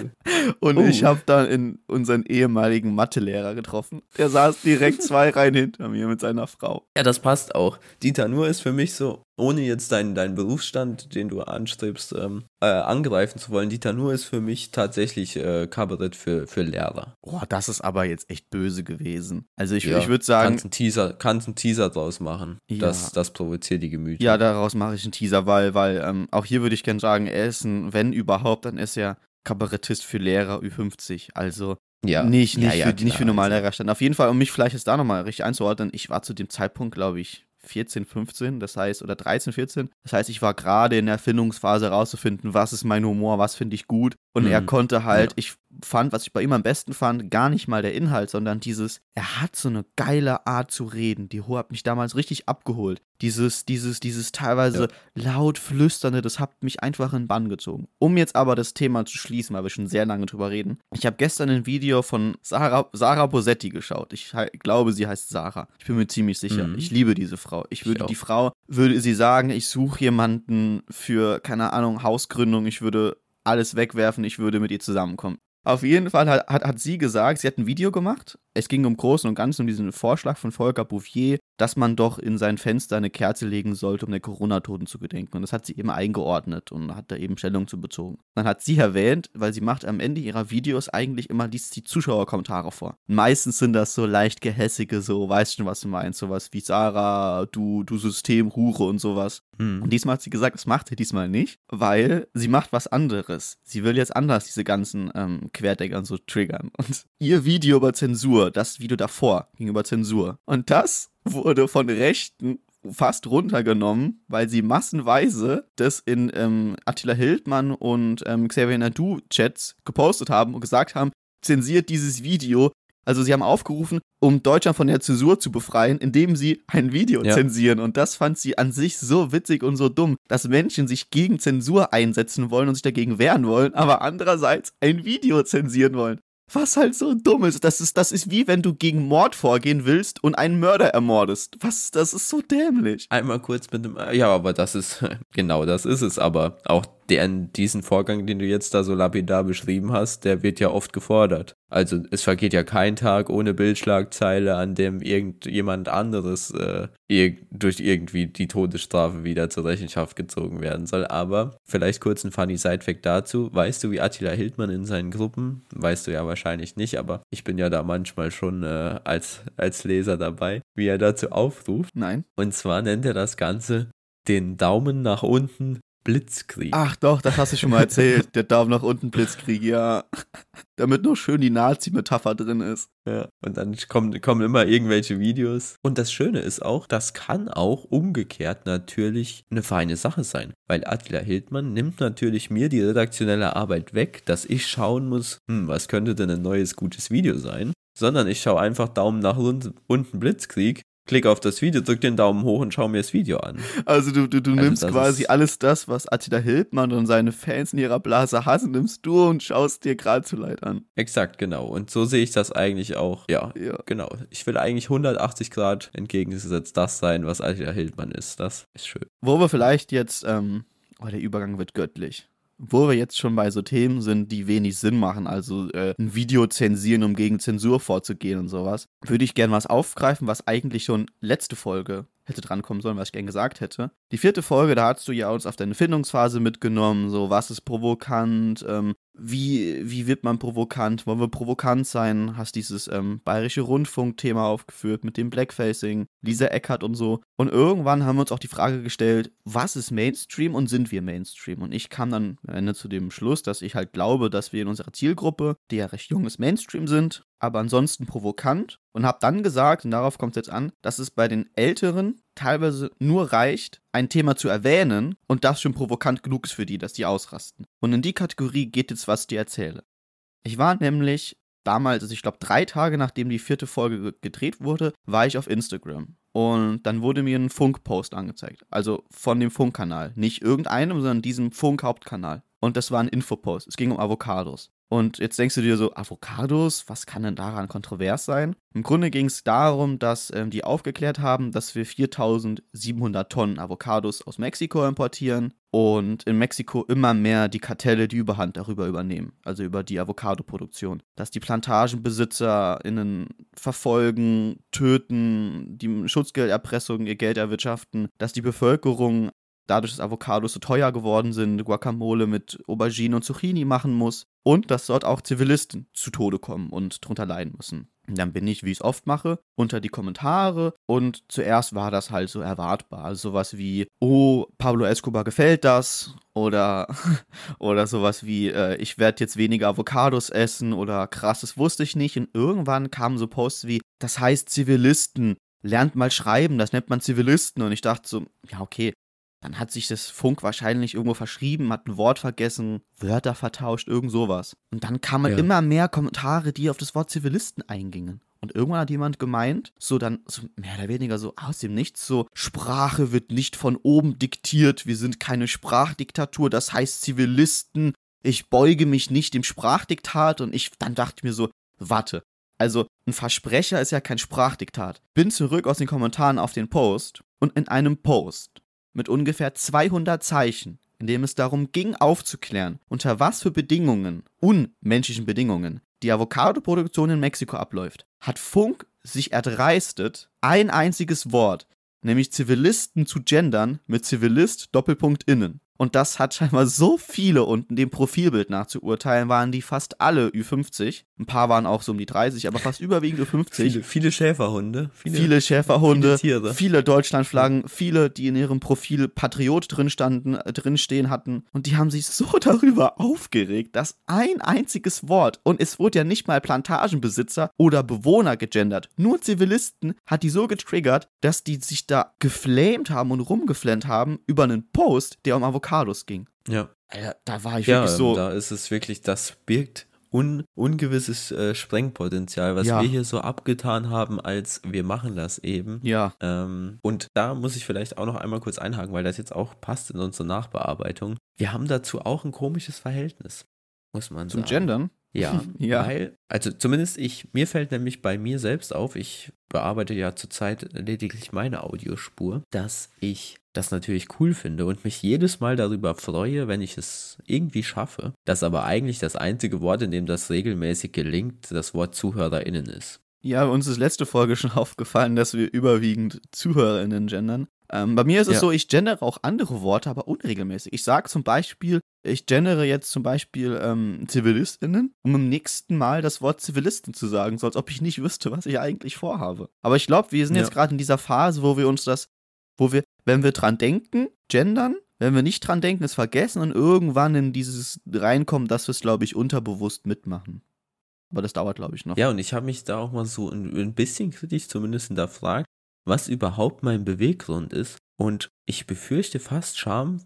Und oh. ich habe dann in unseren ehemaligen Mathelehrer getroffen. Der saß direkt zwei Reihen hinter mir mit seiner Frau. Ja, das passt auch. Dieter Nuhr ist für mich so, ohne jetzt deinen, deinen Berufsstand, den du anstrebst, ähm, äh, angreifen zu wollen. Dieter Nuhr ist für mich tatsächlich äh, Kabarett für, für Lehrer. Boah, das ist aber jetzt echt böse gewesen. Also ich, ja, ich würde sagen. Kannst einen, Teaser, kannst einen Teaser draus machen. Ja. Das, das provoziert die Gemüter. Ja, daraus mache ich einen Teaser, weil, weil ähm, auch hier würde ich gerne sagen, er ist ein, wenn überhaupt, dann ist er Kabarettist für Lehrer Ü50. Also ja. nicht, nicht, ja, ja, für, klar, nicht für Normallehrer stand. Auf jeden Fall, um mich vielleicht jetzt da nochmal richtig einzuordnen, ich war zu dem Zeitpunkt, glaube ich, 14, 15, das heißt, oder 13, 14. Das heißt, ich war gerade in der Erfindungsphase herauszufinden, was ist mein Humor, was finde ich gut. Und mhm. er konnte halt, ja. ich fand, was ich bei ihm am besten fand, gar nicht mal der Inhalt, sondern dieses, er hat so eine geile Art zu reden. Die hat mich damals richtig abgeholt. Dieses, dieses, dieses teilweise ja. laut flüsternde, das hat mich einfach in den Bann gezogen. Um jetzt aber das Thema zu schließen, weil wir schon sehr lange drüber reden. Ich habe gestern ein Video von Sarah, Sarah Bosetti geschaut. Ich glaube, sie heißt Sarah. Ich bin mir ziemlich sicher. Mhm. Ich liebe diese Frau. Ich würde ich die Frau, würde sie sagen, ich suche jemanden für, keine Ahnung, Hausgründung. Ich würde alles wegwerfen, ich würde mit ihr zusammenkommen. Auf jeden Fall hat, hat, hat sie gesagt, sie hat ein Video gemacht. Es ging im Großen und Ganzen um diesen Vorschlag von Volker Bouffier, dass man doch in sein Fenster eine Kerze legen sollte, um der Corona-Toten zu gedenken. Und das hat sie eben eingeordnet und hat da eben Stellung zu bezogen. Dann hat sie erwähnt, weil sie macht am Ende ihrer Videos eigentlich immer die, die Zuschauerkommentare vor. Meistens sind das so leicht gehässige, so, weißt schon, was du meinst, sowas wie Sarah, du, du System, Hure und sowas. Mhm. Und diesmal hat sie gesagt, das macht sie diesmal nicht, weil sie macht was anderes. Sie will jetzt anders diese ganzen ähm, Querdeckern so triggern. Und ihr Video über Zensur, das Video davor ging über Zensur. Und das wurde von Rechten fast runtergenommen, weil sie massenweise das in ähm, Attila Hildmann und ähm, Xavier Nadu Chats gepostet haben und gesagt haben, zensiert dieses Video. Also sie haben aufgerufen, um Deutschland von der Zensur zu befreien, indem sie ein Video ja. zensieren. Und das fand sie an sich so witzig und so dumm, dass Menschen sich gegen Zensur einsetzen wollen und sich dagegen wehren wollen, aber andererseits ein Video zensieren wollen. Was halt so dumm ist. Das ist, das ist wie wenn du gegen Mord vorgehen willst und einen Mörder ermordest. Was, das ist so dämlich. Einmal kurz mit dem, ja, aber das ist, genau das ist es. Aber auch der, diesen Vorgang, den du jetzt da so lapidar beschrieben hast, der wird ja oft gefordert. Also es vergeht ja kein Tag ohne Bildschlagzeile, an dem irgendjemand anderes äh, ir durch irgendwie die Todesstrafe wieder zur Rechenschaft gezogen werden soll. Aber vielleicht kurz ein funny Sidefact dazu. Weißt du, wie Attila Hildmann in seinen Gruppen, weißt du ja wahrscheinlich nicht, aber ich bin ja da manchmal schon äh, als, als Leser dabei, wie er dazu aufruft. Nein. Und zwar nennt er das Ganze den Daumen nach unten Blitzkrieg. Ach doch, das hast du schon mal erzählt. Der Daumen nach unten Blitzkrieg, ja. Damit noch schön die Nazi-Metapher drin ist. Ja, und dann kommen, kommen immer irgendwelche Videos. Und das Schöne ist auch, das kann auch umgekehrt natürlich eine feine Sache sein. Weil Attila Hildmann nimmt natürlich mir die redaktionelle Arbeit weg, dass ich schauen muss, hm, was könnte denn ein neues gutes Video sein? Sondern ich schaue einfach Daumen nach unten Blitzkrieg klick auf das Video, drück den Daumen hoch und schau mir das Video an. Also du, du, du Also nimmst quasi alles das, was Attila Hildmann und seine Fans in ihrer Blase hassen, nimmst du und schaust dir gerade zu leid an. Exakt, genau. Und so sehe ich das eigentlich auch. Ja, Ja. genau. Ich will eigentlich 180 Grad entgegengesetzt das sein, was Attila Hildmann ist. Das ist schön. Wo wir vielleicht jetzt, ähm, oh, der Übergang wird göttlich. Wo wir jetzt schon bei so Themen sind, die wenig Sinn machen, also äh, ein Video zensieren, um gegen Zensur vorzugehen und sowas, würde ich gern was aufgreifen, was eigentlich schon letzte Folge hätte drankommen sollen, was ich gern gesagt hätte. Die vierte Folge, da hast du ja uns auf deine Findungsphase mitgenommen, so was ist provokant, ähm, wie, wie wird man provokant, wollen wir provokant sein, hast dieses ähm, bayerische Rundfunk-Thema aufgeführt mit dem Blackfacing, Lisa Eckert und so. Und irgendwann haben wir uns auch die Frage gestellt, was ist Mainstream und sind wir Mainstream? Und ich kam dann am Ende zu dem Schluss, dass ich halt glaube, dass wir in unserer Zielgruppe, die ja recht junges Mainstream sind, aber ansonsten provokant und habe dann gesagt, und darauf kommt es jetzt an, dass es bei den Älteren teilweise nur reicht, ein Thema zu erwähnen und das schon provokant genug ist für die, dass die ausrasten. Und in die Kategorie geht jetzt, was ich dir erzähle. Ich war nämlich damals, also ich glaube drei Tage nachdem die vierte Folge ge- gedreht wurde, war ich auf Instagram. Und dann wurde mir ein Funk-Post angezeigt. Also von dem Funk-Kanal. Nicht irgendeinem, sondern diesem Funk-Hauptkanal. Und das war ein Infopost. Es ging um Avocados. Und jetzt denkst du dir so, Avocados, was kann denn daran kontrovers sein? Im Grunde ging es darum, dass ähm, die aufgeklärt haben, dass wir 4700 Tonnen Avocados aus Mexiko importieren und in Mexiko immer mehr die Kartelle die Überhand darüber übernehmen, also über die Avocado-Produktion. Dass die PlantagenbesitzerInnen verfolgen, töten, die Schutzgelderpressung ihr Geld erwirtschaften, dass die Bevölkerung dadurch, dass Avocados so teuer geworden sind, Guacamole mit Aubergine und Zucchini machen muss und dass dort auch Zivilisten zu Tode kommen und drunter leiden müssen. Und dann bin ich, wie ich es oft mache, unter die Kommentare und zuerst war das halt so erwartbar. Also sowas wie, oh, Pablo Escobar gefällt das oder, oder sowas wie, äh, ich werde jetzt weniger Avocados essen oder krass, das wusste ich nicht. Und irgendwann kamen so Posts wie, das heißt Zivilisten, lernt mal schreiben, das nennt man Zivilisten. Und ich dachte so, ja, okay, dann hat sich das Funk wahrscheinlich irgendwo verschrieben, hat ein Wort vergessen, Wörter vertauscht, irgend sowas. Und dann kamen Ja. immer mehr Kommentare, die auf das Wort Zivilisten eingingen. Und irgendwann hat jemand gemeint, so dann, so mehr oder weniger so aus dem Nichts, so Sprache wird nicht von oben diktiert, wir sind keine Sprachdiktatur, das heißt Zivilisten, ich beuge mich nicht dem Sprachdiktat und ich, dann dachte ich mir so, warte, also ein Versprecher ist ja kein Sprachdiktat. Bin zurück aus den Kommentaren auf den Post und in einem Post mit ungefähr 200 Zeichen, in dem es darum ging aufzuklären, unter was für Bedingungen, unmenschlichen Bedingungen, die Avocado-Produktion in Mexiko abläuft, hat Funk sich erdreistet, ein einziges Wort, nämlich Zivilisten zu gendern mit Zivilist Doppelpunkt innen. Und das hat scheinbar so viele und in dem Profilbild nachzuurteilen, waren die fast alle Ü50. Ein paar waren auch so um die 30, aber fast überwiegend Ü50. Viele, viele Schäferhunde. Viele, Schäferhunde, viele viele Deutschlandflaggen, viele, die in ihrem Profil Patriot drin standen, äh, drinstehen hatten. Und die haben sich so darüber aufgeregt, dass ein einziges Wort, und es wurde ja nicht mal Plantagenbesitzer oder Bewohner gegendert, nur Zivilisten, hat die so getriggert, dass die sich da geflamed haben und rumgeflennt haben über einen Post, der um Avocados ging. Ja. Alter, da war ich Ja, wirklich so. da ist es wirklich, das birgt un, ungewisses äh, Sprengpotenzial, was Ja. wir hier so abgetan haben, als wir machen das eben. ja, Ähm, und da muss ich vielleicht auch noch einmal kurz einhaken, weil das jetzt auch passt in unsere Nachbearbeitung. Wir haben dazu auch ein komisches Verhältnis, muss man zum sagen. Gendern. Ja, Ja. weil, also zumindest ich, mir fällt nämlich bei mir selbst auf, ich bearbeite ja zurzeit lediglich meine Audiospur, dass ich das natürlich cool finde und mich jedes Mal darüber freue, wenn ich es irgendwie schaffe, dass aber eigentlich das einzige Wort, in dem das regelmäßig gelingt, das Wort ZuhörerInnen ist. Ja, uns ist letzte Folge schon aufgefallen, dass wir überwiegend ZuhörerInnen gendern. Ähm, bei mir ist es Ja. so, ich gendere auch andere Worte, aber unregelmäßig. Ich sage zum Beispiel, ich gendere jetzt zum Beispiel ähm, ZivilistInnen, um im nächsten Mal das Wort Zivilisten zu sagen, so als ob ich nicht wüsste, was ich eigentlich vorhabe. Aber ich glaube, wir sind jetzt Ja. gerade in dieser Phase, wo wir uns das, wo wir, wenn wir dran denken, gendern, wenn wir nicht dran denken, es vergessen und irgendwann in dieses reinkommen, dass wir es, glaube ich, unterbewusst mitmachen. Aber das dauert, glaube ich, noch. Ja, und ich habe mich da auch mal so ein, ein bisschen kritisch zumindest hinterfragt, was überhaupt mein Beweggrund ist. Und ich befürchte fast Scham,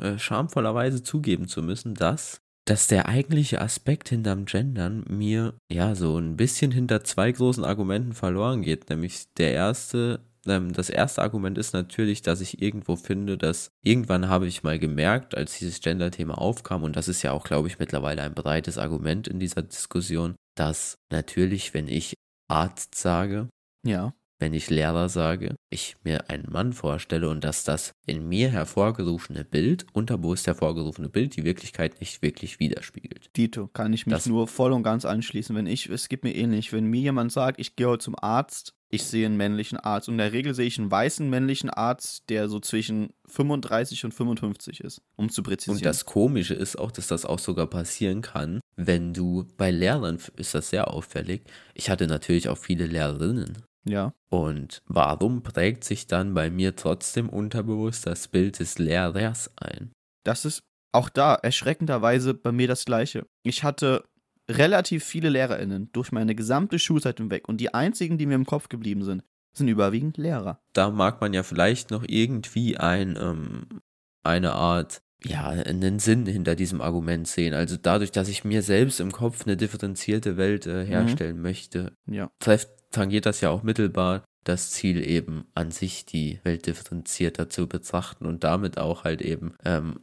äh, schamvollerweise zugeben zu müssen, dass, dass der eigentliche Aspekt hinterm Gendern mir ja so ein bisschen hinter zwei großen Argumenten verloren geht. Nämlich der erste ähm, das erste Argument ist natürlich, dass ich irgendwo finde, dass irgendwann habe ich mal gemerkt, als dieses Gender-Thema aufkam, und das ist ja auch, glaube ich, mittlerweile ein breites Argument in dieser Diskussion, dass natürlich, wenn ich Arzt sage, Ja. Wenn ich Lehrer sage, ich mir einen Mann vorstelle und dass das in mir hervorgerufene Bild, unterbewusst hervorgerufene Bild, die Wirklichkeit nicht wirklich widerspiegelt. Dito, kann ich mich Das- nur voll und ganz anschließen. Wenn ich, es gibt mir ähnlich, wenn mir jemand sagt, ich gehe heute zum Arzt, ich sehe einen männlichen Arzt. Und in der Regel sehe ich einen weißen männlichen Arzt, der so zwischen 35 und 55 ist, um zu präzisieren. Und das Komische ist auch, dass das auch sogar passieren kann, wenn du bei Lehrern ist das sehr auffällig. Ich hatte natürlich auch viele Lehrerinnen. Ja. Und warum prägt sich dann bei mir trotzdem unterbewusst das Bild des Lehrers ein? Das ist auch da erschreckenderweise bei mir das Gleiche. Ich hatte relativ viele LehrerInnen durch meine gesamte Schulzeit hinweg und die einzigen, die mir im Kopf geblieben sind, sind überwiegend Lehrer. Da mag man ja vielleicht noch irgendwie ein, ähm, eine Art, ja, einen Sinn hinter diesem Argument sehen. Also dadurch, dass ich mir selbst im Kopf eine differenzierte Welt äh, herstellen möchte, Ja. trifft, tangiert das ja auch mittelbar das Ziel eben an sich die Welt differenzierter zu betrachten und damit auch halt eben ähm,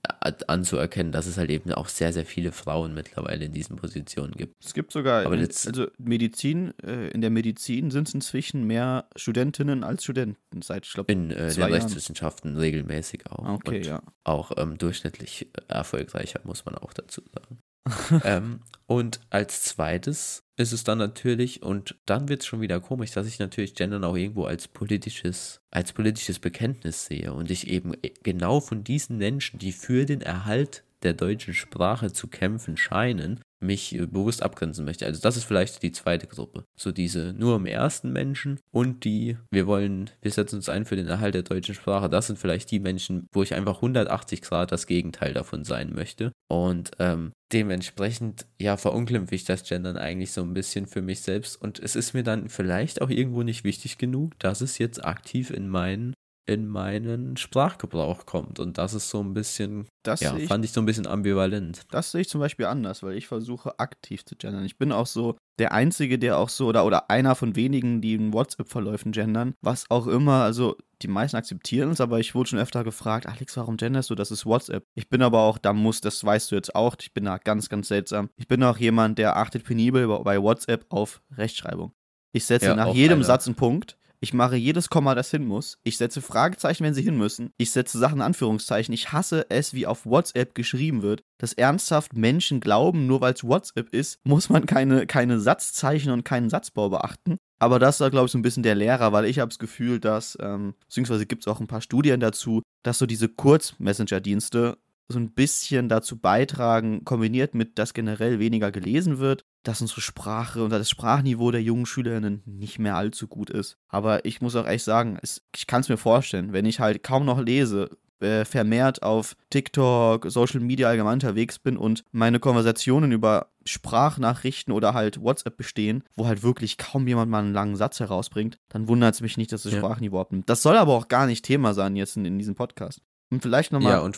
anzuerkennen, dass es halt eben auch sehr, sehr viele Frauen mittlerweile in diesen Positionen gibt. Es gibt sogar, Aber in, jetzt- also Medizin, äh, in der Medizin sind es inzwischen mehr Studentinnen als Studenten seit, ich glaube, In äh, den. Rechtswissenschaften regelmäßig auch. okay, und ja. auch ähm, durchschnittlich erfolgreicher, muss man auch dazu sagen. ähm, und als zweites ist es dann natürlich, und dann wird es schon wieder komisch, dass ich natürlich Gendern auch irgendwo als politisches, als politisches Bekenntnis sehe und ich eben genau von diesen Menschen, die für den Erhalt der deutschen Sprache zu kämpfen scheinen, mich äh, bewusst abgrenzen möchte. Also das ist vielleicht die zweite Gruppe. So diese nur im ersten Menschen und die, wir wollen, wir setzen uns ein für den Erhalt der deutschen Sprache. Das sind vielleicht die Menschen, wo ich einfach 180 Grad das Gegenteil davon sein möchte. Und ähm, dementsprechend, ja, verunglimpfe ich das Gendern eigentlich so ein bisschen für mich selbst. Und es ist mir dann vielleicht auch irgendwo nicht wichtig genug, dass es jetzt aktiv in meinen in meinen Sprachgebrauch kommt. Und das ist so ein bisschen, Das ja, ich fand ich so ein bisschen ambivalent. Das sehe ich zum Beispiel anders, weil ich versuche aktiv zu gendern. Ich bin auch so der Einzige, der auch so, oder, oder einer von wenigen, die in WhatsApp-Verläufen gendern, was auch immer, also die meisten akzeptieren es, aber ich wurde schon öfter gefragt, Alex, warum genderst du? Das ist WhatsApp. Ich bin aber auch, da muss, das weißt du jetzt auch, ich bin da ganz, ganz seltsam. Ich bin auch jemand, der achtet penibel bei WhatsApp auf Rechtschreibung. Ich setze Ja, nach jedem einer. Satz einen Punkt. Ich mache jedes Komma, das hin muss. Ich setze Fragezeichen, wenn sie hin müssen. Ich setze Sachen in Anführungszeichen. Ich hasse es, wie auf WhatsApp geschrieben wird, dass ernsthaft Menschen glauben, nur weil es WhatsApp ist, muss man keine, keine Satzzeichen und keinen Satzbau beachten. Aber das ist, glaube ich, so ein bisschen der Lehrer, weil ich habe das Gefühl, dass, ähm, beziehungsweise gibt es auch ein paar Studien dazu, dass so diese Kurz-Messenger-Dienste so ein bisschen dazu beitragen, kombiniert mit, dass generell weniger gelesen wird, dass unsere Sprache und das Sprachniveau der jungen Schülerinnen nicht mehr allzu gut ist. Aber ich muss auch echt sagen, es, ich kann es mir vorstellen, wenn ich halt kaum noch lese, äh, vermehrt auf TikTok, Social Media allgemein unterwegs bin und meine Konversationen über Sprachnachrichten oder halt WhatsApp bestehen, wo halt wirklich kaum jemand mal einen langen Satz herausbringt, dann wundert es mich nicht, dass das Ja. Sprachniveau abnimmt. Das soll aber auch gar nicht Thema sein jetzt in, in diesem Podcast. Und vielleicht nochmal. Ja, und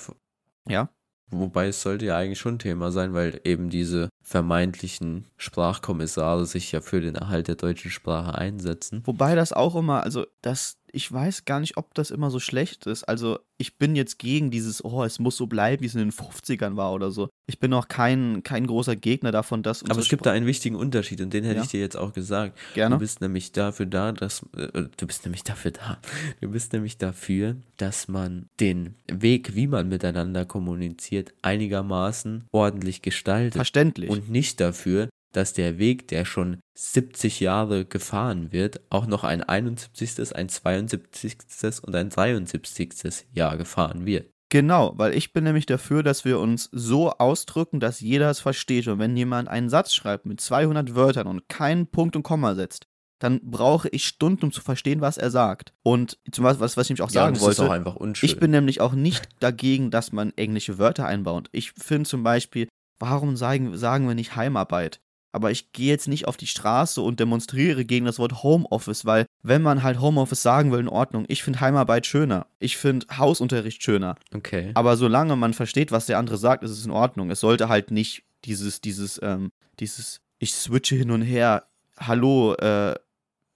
ja. Wobei es sollte ja eigentlich schon Thema sein, weil eben diese vermeintlichen Sprachkommissare sich ja für den Erhalt der deutschen Sprache einsetzen. Wobei das auch immer, also das, ich weiß gar nicht, ob das immer so schlecht ist. Also ich bin jetzt gegen dieses, oh, es muss so bleiben, wie es in den 50ern war oder so. Ich bin auch kein, kein großer Gegner davon, dass Aber es gibt da einen wichtigen Unterschied und den hätte Ja. ich dir jetzt auch gesagt. Gerne. Du bist nämlich dafür da, dass äh, du bist nämlich dafür da. Du bist nämlich dafür, dass man den Weg, wie man miteinander kommuniziert, einigermaßen ordentlich gestaltet. verständlich. und nicht dafür, dass der Weg, der schon 70 Jahre gefahren wird, auch noch ein 71., ein 72. und ein 73. Jahr gefahren wird. Genau, weil ich bin nämlich dafür, dass wir uns so ausdrücken, dass jeder es versteht. Und wenn jemand einen Satz schreibt mit 200 Wörtern und keinen Punkt und Komma setzt, dann brauche ich Stunden, um zu verstehen, was er sagt. Und zum Beispiel, was, was ich nämlich auch Ja, sagen wollte, ich bin nämlich auch nicht dagegen, dass man englische Wörter einbaut. Ich finde zum Beispiel, warum sagen, sagen wir nicht Heimarbeit? Aber ich gehe jetzt nicht auf die Straße und demonstriere gegen das Wort Homeoffice, weil wenn man halt Homeoffice sagen will, in Ordnung. Ich finde Heimarbeit schöner. Ich finde Hausunterricht schöner. okay. Aber solange man versteht, was der andere sagt, ist es in Ordnung. Es sollte halt nicht dieses, dieses, ähm, dieses, ich switche hin und her. Hallo, äh,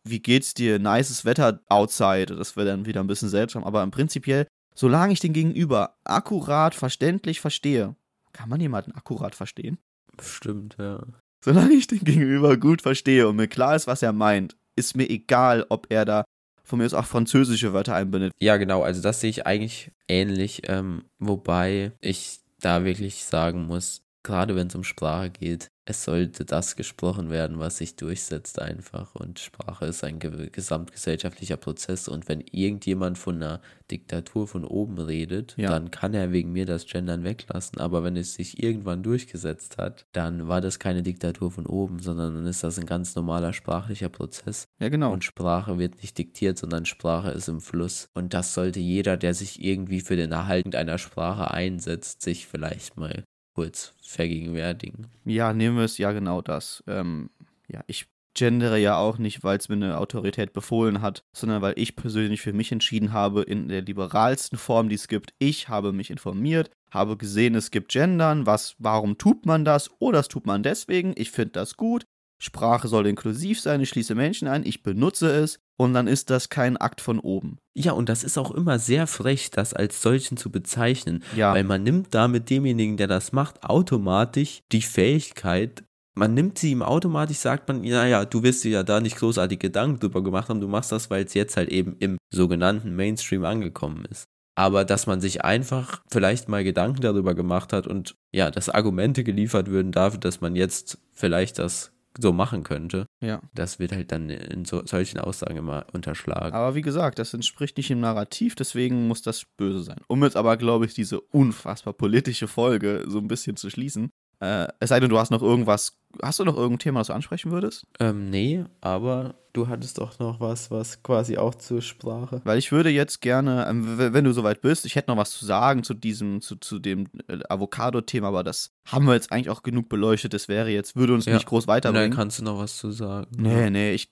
wie geht's dir, nices Wetter outside, das wäre dann wieder ein bisschen seltsam, aber im Prinzipiell, solange ich den Gegenüber akkurat, verständlich verstehe, kann man jemanden akkurat verstehen? Stimmt, ja. Solange ich den Gegenüber gut verstehe und mir klar ist, was er meint, ist mir egal, ob er da von mir aus auch französische Wörter einbindet. Ja, genau, also das sehe ich eigentlich ähnlich, ähm, wobei ich da wirklich sagen muss, gerade wenn es um Sprache geht, es sollte das gesprochen werden, was sich durchsetzt einfach. Und Sprache ist ein ge gesamtgesellschaftlicher Prozess. Und wenn irgendjemand von einer Diktatur von oben redet, ja. dann kann er wegen mir das Gendern weglassen. Aber wenn es sich irgendwann durchgesetzt hat, dann war das keine Diktatur von oben, sondern dann ist das ein ganz normaler sprachlicher Prozess. Ja, genau. Und Sprache wird nicht diktiert, sondern Sprache ist im Fluss. Und das sollte jeder, der sich irgendwie für den Erhalt einer Sprache einsetzt, sich vielleicht mal kurz vergegenwärtigen. Ja, nehmen wir es ja genau das. Ähm, ja, ich gendere ja auch nicht, weil es mir eine Autorität befohlen hat, sondern weil ich persönlich für mich entschieden habe, in der liberalsten Form, die es gibt. Ich habe mich informiert, habe gesehen, es gibt Gendern, was, warum tut man das? Oh, das tut man deswegen, ich finde das gut. Sprache soll inklusiv sein, ich schließe Menschen ein, ich benutze es und dann ist das kein Akt von oben. Ja, und das ist auch immer sehr frech, das als solchen zu bezeichnen, ja. weil man nimmt damit demjenigen, der das macht, automatisch die Fähigkeit, man nimmt sie ihm automatisch, sagt man, naja, du wirst dir ja da nicht großartig Gedanken drüber gemacht haben, du machst das, weil es jetzt halt eben im sogenannten Mainstream angekommen ist. Aber dass man sich einfach vielleicht mal Gedanken darüber gemacht hat und ja, dass Argumente geliefert würden dafür, dass man jetzt vielleicht das so machen könnte. Ja. Das wird halt dann in so, solchen Aussagen immer unterschlagen. Aber wie gesagt, das entspricht nicht dem Narrativ, deswegen muss das böse sein. Um jetzt aber, glaube ich, diese unfassbar politische Folge so ein bisschen zu schließen, äh, es sei denn, du hast noch irgendwas. Hast du noch irgendein Thema, das du ansprechen würdest? Ähm, nee, aber du hattest doch noch was, was quasi auch zur Sprache. Weil ich würde jetzt gerne, ähm, wenn du soweit bist, ich hätte noch was zu sagen zu diesem, zu, zu dem äh, Avocado-Thema, aber das haben wir jetzt eigentlich auch genug beleuchtet. Das wäre jetzt, würde uns ja. nicht groß weiterbringen. Dann kannst du noch was zu sagen. Nee, nee, ich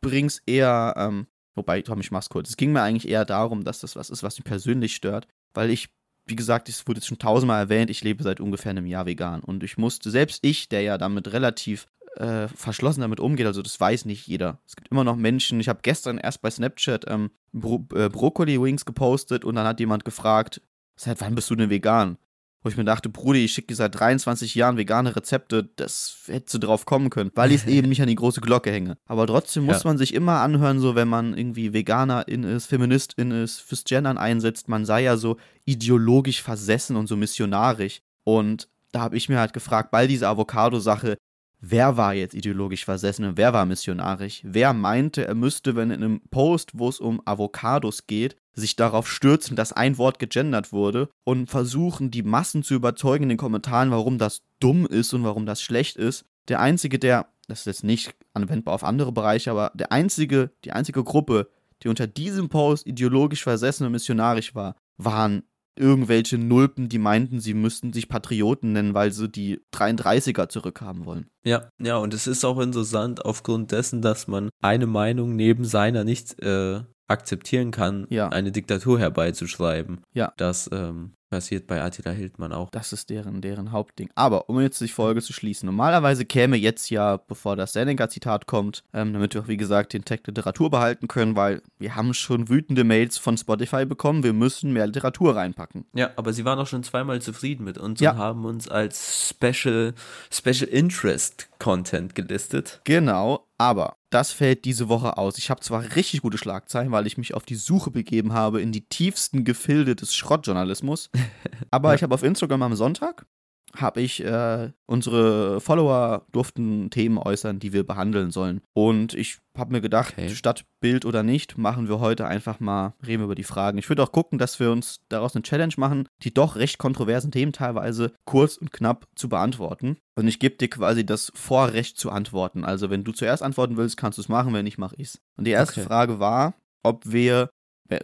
bring's eher, ähm, wobei, Tom, ich mach's kurz. Es ging mir eigentlich eher darum, dass das was ist, was mich persönlich stört, weil ich wie gesagt, es wurde jetzt schon tausendmal erwähnt, ich lebe seit ungefähr einem Jahr vegan. Und ich musste, selbst ich, der ja damit relativ äh, verschlossen damit umgeht, also das weiß nicht jeder. Es gibt immer noch Menschen, ich habe gestern erst bei Snapchat ähm, Bro äh, Brokkoli-Wings gepostet und dann hat jemand gefragt, seit wann bist du denn vegan? Wo ich mir dachte, Brudi, ich schicke dir seit 23 Jahren vegane Rezepte, das hättest du drauf kommen können, weil ich es eben nicht an die große Glocke hänge. Aber trotzdem muss ja. man sich immer anhören, so wenn man irgendwie Veganerin ist, Feministin ist, fürs Gendern einsetzt, man sei ja so ideologisch versessen und so missionarisch. Und da habe ich mir halt gefragt, bei dieser Avocado-Sache, wer war jetzt ideologisch versessen und wer war missionarisch? Wer meinte, er müsste, wenn in einem Post, wo es um Avocados geht, sich darauf stürzen, dass ein Wort gegendert wurde und versuchen, die Massen zu überzeugen in den Kommentaren, warum das dumm ist und warum das schlecht ist. Der einzige, der, das ist jetzt nicht anwendbar auf andere Bereiche, aber der einzige, die einzige Gruppe, die unter diesem Post ideologisch versessen und missionarisch war, waren irgendwelche Nulpen, die meinten, sie müssten sich Patrioten nennen, weil sie die 33er zurückhaben wollen. Ja, ja, und es ist auch interessant aufgrund dessen, dass man eine Meinung neben seiner nicht äh, akzeptieren kann, ja. eine Diktatur herbeizuschreiben. Ja. Das ähm, passiert bei Attila Hildmann auch. Das ist deren, deren Hauptding. Aber um jetzt die Folge zu schließen, normalerweise käme jetzt ja, bevor das Seneca-Zitat kommt, ähm, damit wir auch, wie gesagt, den Tag Literatur behalten können, weil wir haben schon wütende Mails von Spotify bekommen, wir müssen mehr Literatur reinpacken. Ja, aber sie waren auch schon zweimal zufrieden mit uns ja. und haben uns als Special, Special Interest Content gelistet. Genau, aber das fällt diese Woche aus. Ich habe zwar richtig gute Schlagzeilen, weil ich mich auf die Suche begeben habe in die tiefsten Gefilde des Schrottjournalismus. Aber ja. ich habe auf Instagram am Sonntag habe ich, äh, unsere Follower durften Themen äußern, die wir behandeln sollen. Und ich habe mir gedacht, okay. statt Bild oder nicht, machen wir heute einfach mal, reden wir über die Fragen. Ich würde auch gucken, dass wir uns daraus eine Challenge machen, die doch recht kontroversen Themen teilweise kurz und knapp zu beantworten. Und ich gebe dir quasi das Vorrecht zu antworten. Also wenn du zuerst antworten willst, kannst du es machen, wenn nicht, mache ich es. Und die erste okay. Frage war, ob wir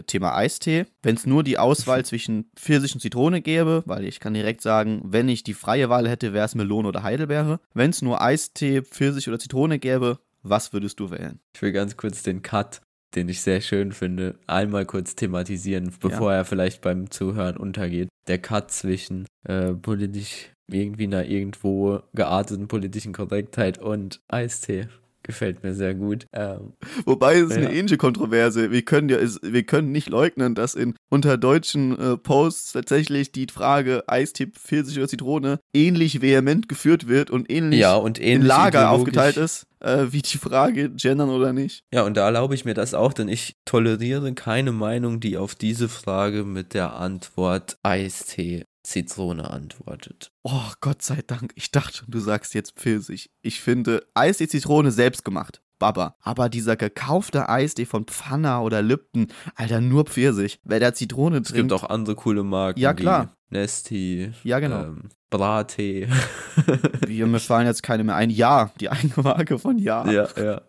Thema Eistee. Wenn es nur die Auswahl zwischen Pfirsich und Zitrone gäbe, weil ich kann direkt sagen, wenn ich die freie Wahl hätte, wäre es Melone oder Heidelbeere. Wenn es nur Eistee, Pfirsich oder Zitrone gäbe, was würdest du wählen? Ich will ganz kurz den Cut, den ich sehr schön finde, einmal kurz thematisieren, bevor ja. er vielleicht beim Zuhören untergeht. Der Cut zwischen äh, politisch irgendwie einer irgendwo gearteten politischen Korrektheit und Eistee Gefällt mir sehr gut. Ähm, Wobei es Ja. eine ähnliche Kontroverse. Wir können ja, wir können nicht leugnen, dass in unter deutschen äh, Posts tatsächlich die Frage Eistee, Pfirsich oder Zitrone ähnlich vehement geführt wird und ähnlich ja, und in ähnlich Lager ideologisch. aufgeteilt ist, äh, wie die Frage gendern oder nicht. Ja, und da erlaube ich mir das auch, denn ich toleriere keine Meinung, die auf diese Frage mit der Antwort Eistee Zitrone antwortet. Oh, Gott sei Dank. Ich dachte schon, du sagst jetzt Pfirsich. Ich finde Eistee Zitrone selbst gemacht. Baba. Aber dieser gekaufte Eistee von Pfanner oder Lipton, Alter, nur Pfirsich. Wer da Zitrone Es gibt trinkt, auch andere coole Marken. Ja, klar. Nesti, Ja, genau. ähm, Brattee. wir, mir fallen jetzt keine mehr ein. Ja, die eigene Marke von Ja. ja, ja.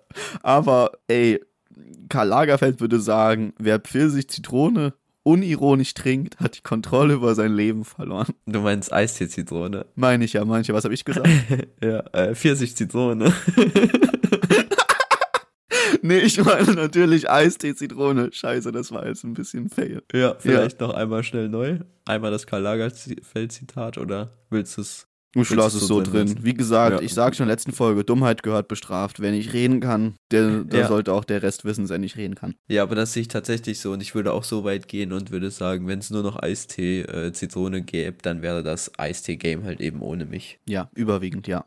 Aber, ey, Karl Lagerfeld würde sagen, wer Pfirsich Zitrone unironisch trinkt, hat die Kontrolle über sein Leben verloren. Du meinst Eistee-Zitrone. Meine ich ja, manche. Was habe ich gesagt? ja, äh, Pfirsich-Zitrone. nee, ich meine natürlich Eistee Zitrone. Scheiße, das war jetzt ein bisschen fail. ja, vielleicht noch einmal schnell neu. Einmal das Karl Lagerfeld-Zitat oder willst du es? Ich lasse es so drin drin. Wie gesagt, Ja. ich sage schon in der letzten Folge, Dummheit gehört bestraft. Wenn ich reden kann, der, der Ja. sollte auch der Rest wissen, der nicht reden kann. Ja, aber das sehe ich tatsächlich so und ich würde auch so weit gehen und würde sagen, wenn es nur noch Eistee, äh, Zitrone gäbe, dann wäre das Eistee-Game halt eben ohne mich. Ja, überwiegend, ja.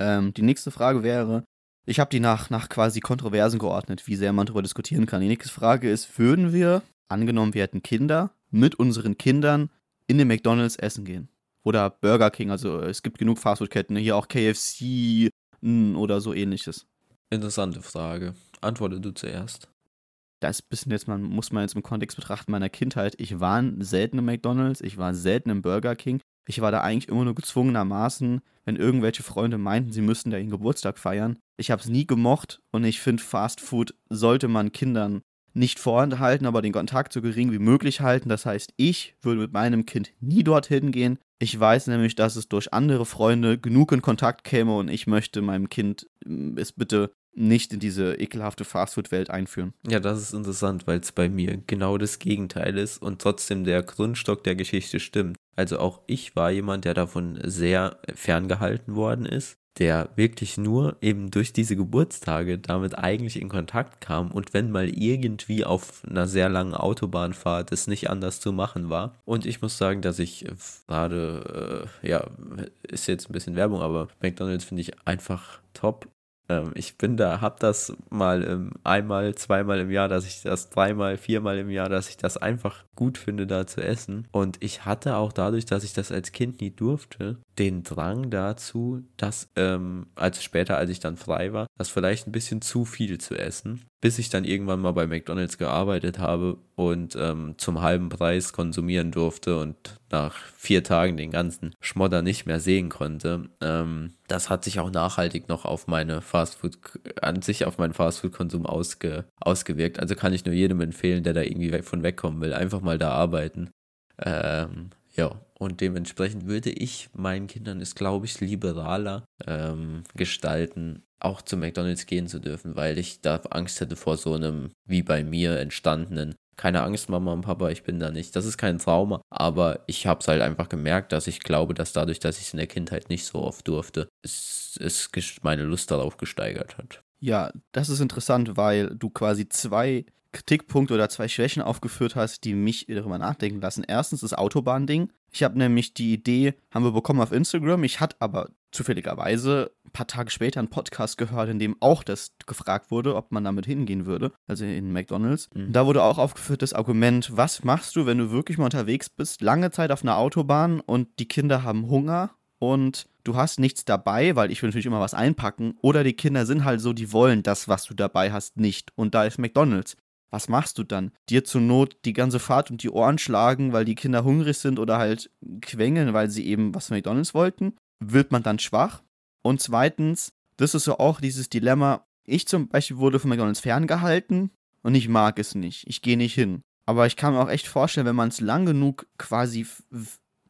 Ähm, die nächste Frage wäre, ich habe die nach, nach quasi Kontroversen geordnet, wie sehr man darüber diskutieren kann. Die nächste Frage ist, würden wir, angenommen wir hätten Kinder, mit unseren Kindern in den McDonalds essen gehen? Oder Burger King, also es gibt genug Fastfood-Ketten, hier auch KFC oder so ähnliches. Interessante Frage. Antworte du zuerst. Da ist ein bisschen jetzt, man muss man jetzt im Kontext betrachten meiner Kindheit. Ich war selten im McDonalds, ich war selten im Burger King. Ich war da eigentlich immer nur gezwungenermaßen, wenn irgendwelche Freunde meinten, sie müssten da ihren Geburtstag feiern. Ich habe es nie gemocht und ich finde, Fast Food sollte man Kindern nicht vorenthalten, aber den Kontakt so gering wie möglich halten. Das heißt, ich würde mit meinem Kind nie dorthin gehen. Ich weiß nämlich, dass es durch andere Freunde genug in Kontakt käme und ich möchte meinem Kind mm, es bitte nicht in diese ekelhafte Fastfood-Welt einführen. Ja, das ist interessant, weil es bei mir genau das Gegenteil ist und trotzdem der Grundstock der Geschichte stimmt. Also auch ich war jemand, der davon sehr ferngehalten worden ist, der wirklich nur eben durch diese Geburtstage damit eigentlich in Kontakt kam und wenn mal irgendwie auf einer sehr langen Autobahnfahrt es nicht anders zu machen war. Und ich muss sagen, dass ich gerade, äh, ja, ist jetzt ein bisschen Werbung, aber McDonald's finde ich einfach top. Ähm, ich bin da, hab das mal ähm, einmal, zweimal im Jahr, dass ich das dreimal, viermal im Jahr, dass ich das einfach gut finde, da zu essen. Und ich hatte auch dadurch, dass ich das als Kind nie durfte, den Drang dazu, das, ähm, als später, als ich dann frei war, das vielleicht ein bisschen zu viel zu essen, bis ich dann irgendwann mal bei McDonald's gearbeitet habe und ähm, zum halben Preis konsumieren durfte und nach vier Tagen den ganzen Schmodder nicht mehr sehen konnte. Ähm, das hat sich auch nachhaltig noch auf meine Fastfood, an sich auf meinen Fastfood-Konsum ausge, ausgewirkt. Also kann ich nur jedem empfehlen, der da irgendwie von wegkommen will, einfach mal da arbeiten. Ähm, ja, und dementsprechend würde ich meinen Kindern es, glaube ich, liberaler ähm, gestalten, auch zu McDonalds gehen zu dürfen, weil ich da Angst hätte vor so einem, wie bei mir, entstandenen. Keine Angst, Mama und Papa, ich bin da nicht. Das ist kein Trauma, aber ich habe es halt einfach gemerkt, dass ich glaube, dass dadurch, dass ich es in der Kindheit nicht so oft durfte, es, es meine Lust darauf gesteigert hat. Ja, das ist interessant, weil du quasi zwei Kritikpunkte oder zwei Schwächen aufgeführt hast, die mich darüber nachdenken lassen. Erstens das Autobahnding. Ich habe nämlich die Idee, haben wir bekommen auf Instagram. Ich hatte aber zufälligerweise ein paar Tage später einen Podcast gehört, in dem auch das gefragt wurde, ob man damit hingehen würde, also in McDonalds. Mhm. Da wurde auch aufgeführt das Argument, was machst du, wenn du wirklich mal unterwegs bist, lange Zeit auf einer Autobahn und die Kinder haben Hunger und du hast nichts dabei, weil ich will natürlich immer was einpacken, oder die Kinder sind halt so, die wollen das, was du dabei hast, nicht. Und da ist McDonalds. Was machst du dann? Dir zur Not die ganze Fahrt um die Ohren schlagen, weil die Kinder hungrig sind oder halt quengeln, weil sie eben was von McDonalds wollten? Wird man dann schwach? Und zweitens, das ist so auch dieses Dilemma. Ich zum Beispiel wurde von McDonalds ferngehalten und ich mag es nicht. Ich gehe nicht hin. Aber ich kann mir auch echt vorstellen, wenn man es lang genug quasi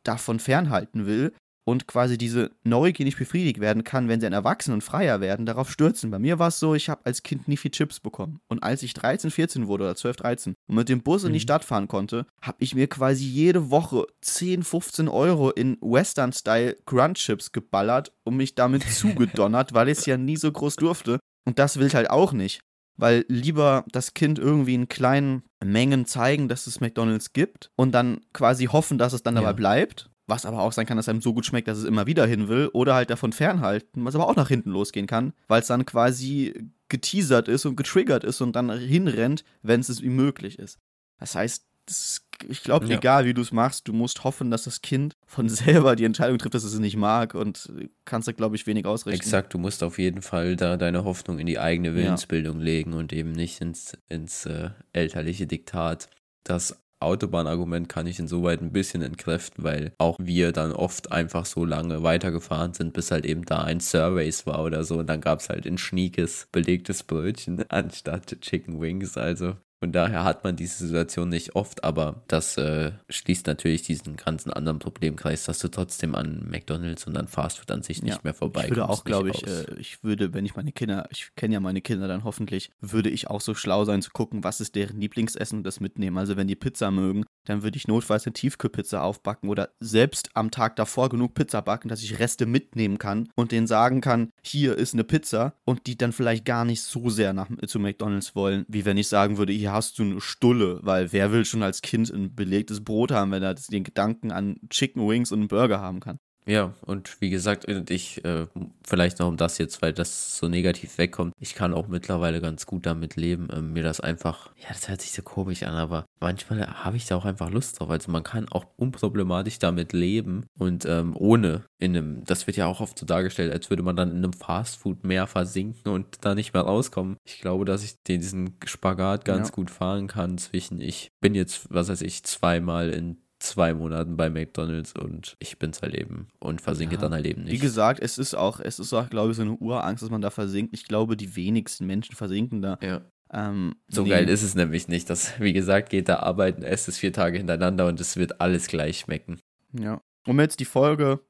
davon fernhalten will und quasi diese Neugier nicht befriedigt werden kann, wenn sie ein Erwachsener und freier werden, darauf stürzen. Bei mir war es so, ich habe als Kind nie viel Chips bekommen. Und als ich 13, 14 wurde oder 12, 13 und mit dem Bus in die Mhm. Stadt fahren konnte, habe ich mir quasi jede Woche 10, 15 Euro in Western-Style Crunch-Chips geballert und mich damit zugedonnert, weil ich es ja nie so groß durfte. Und das will ich halt auch nicht. Weil lieber das Kind irgendwie in kleinen Mengen zeigen, dass es McDonalds gibt und dann quasi hoffen, dass es dann dabei Ja. bleibt. Was aber auch sein kann, dass einem so gut schmeckt, dass es immer wieder hin will. Oder halt davon fernhalten, was aber auch nach hinten losgehen kann, weil es dann quasi geteasert ist und getriggert ist und dann hinrennt, wenn es ihm möglich ist. Das heißt, das ich glaube, Ja. egal wie du es machst, du musst hoffen, dass das Kind von selber die Entscheidung trifft, dass es es nicht mag und kannst da, glaube ich, wenig ausrichten. Exakt, du musst auf jeden Fall da deine Hoffnung in die eigene Willensbildung legen und eben nicht ins, ins äh, elterliche Diktat. Das Autobahnargument kann ich insoweit ein bisschen entkräften, weil auch wir dann oft einfach so lange weitergefahren sind, bis halt eben da ein Surveys war oder so. Und dann gab es halt ein schniekes, belegtes Brötchen anstatt Chicken Wings, also von daher hat man diese Situation nicht oft, aber das äh, schließt natürlich diesen ganzen anderen Problemkreis, dass du trotzdem an McDonalds und an Fastfood an sich nicht Ja, mehr vorbei Ich würde auch, glaube ich, äh, ich würde, wenn ich meine Kinder, ich kenne ja meine Kinder dann hoffentlich, würde ich auch so schlau sein zu gucken, was ist deren Lieblingsessen und das mitnehmen. Also wenn die Pizza mögen, dann würde ich notfalls eine Tiefkühlpizza aufbacken oder selbst am Tag davor genug Pizza backen, dass ich Reste mitnehmen kann und denen sagen kann, hier ist eine Pizza und die dann vielleicht gar nicht so sehr nach, zu McDonalds wollen, wie wenn ich sagen würde, hier hast du eine Stulle, weil wer will schon als Kind ein belegtes Brot haben, wenn er den Gedanken an Chicken Wings und einen Burger haben kann. Ja, und wie gesagt, und ich, äh, vielleicht noch um das jetzt, weil das so negativ wegkommt, ich kann auch mittlerweile ganz gut damit leben, ähm, mir das einfach, ja, das hört sich so komisch an, aber manchmal habe ich da auch einfach Lust drauf. Also man kann auch unproblematisch damit leben und ähm, ohne in einem, das wird ja auch oft so dargestellt, als würde man dann in einem Fastfood mehr versinken und da nicht mehr rauskommen. Ich glaube, dass ich diesen Spagat ganz Ja. gut fahren kann zwischen, ich bin jetzt, was weiß ich, zweimal in zwei Monaten bei McDonalds und ich bin's halt eben und versinke Ja, dann halt eben Wie nicht. gesagt, es ist auch, es ist auch, glaube ich, so eine Urangst, dass man da versinkt. Ich glaube, die wenigsten Menschen versinken da. Ja. Ähm, So nee. geil ist es nämlich nicht. Das, wie gesagt, geht da arbeiten, esst es vier Tage hintereinander und es wird alles gleich schmecken. Ja. Um jetzt die Folge,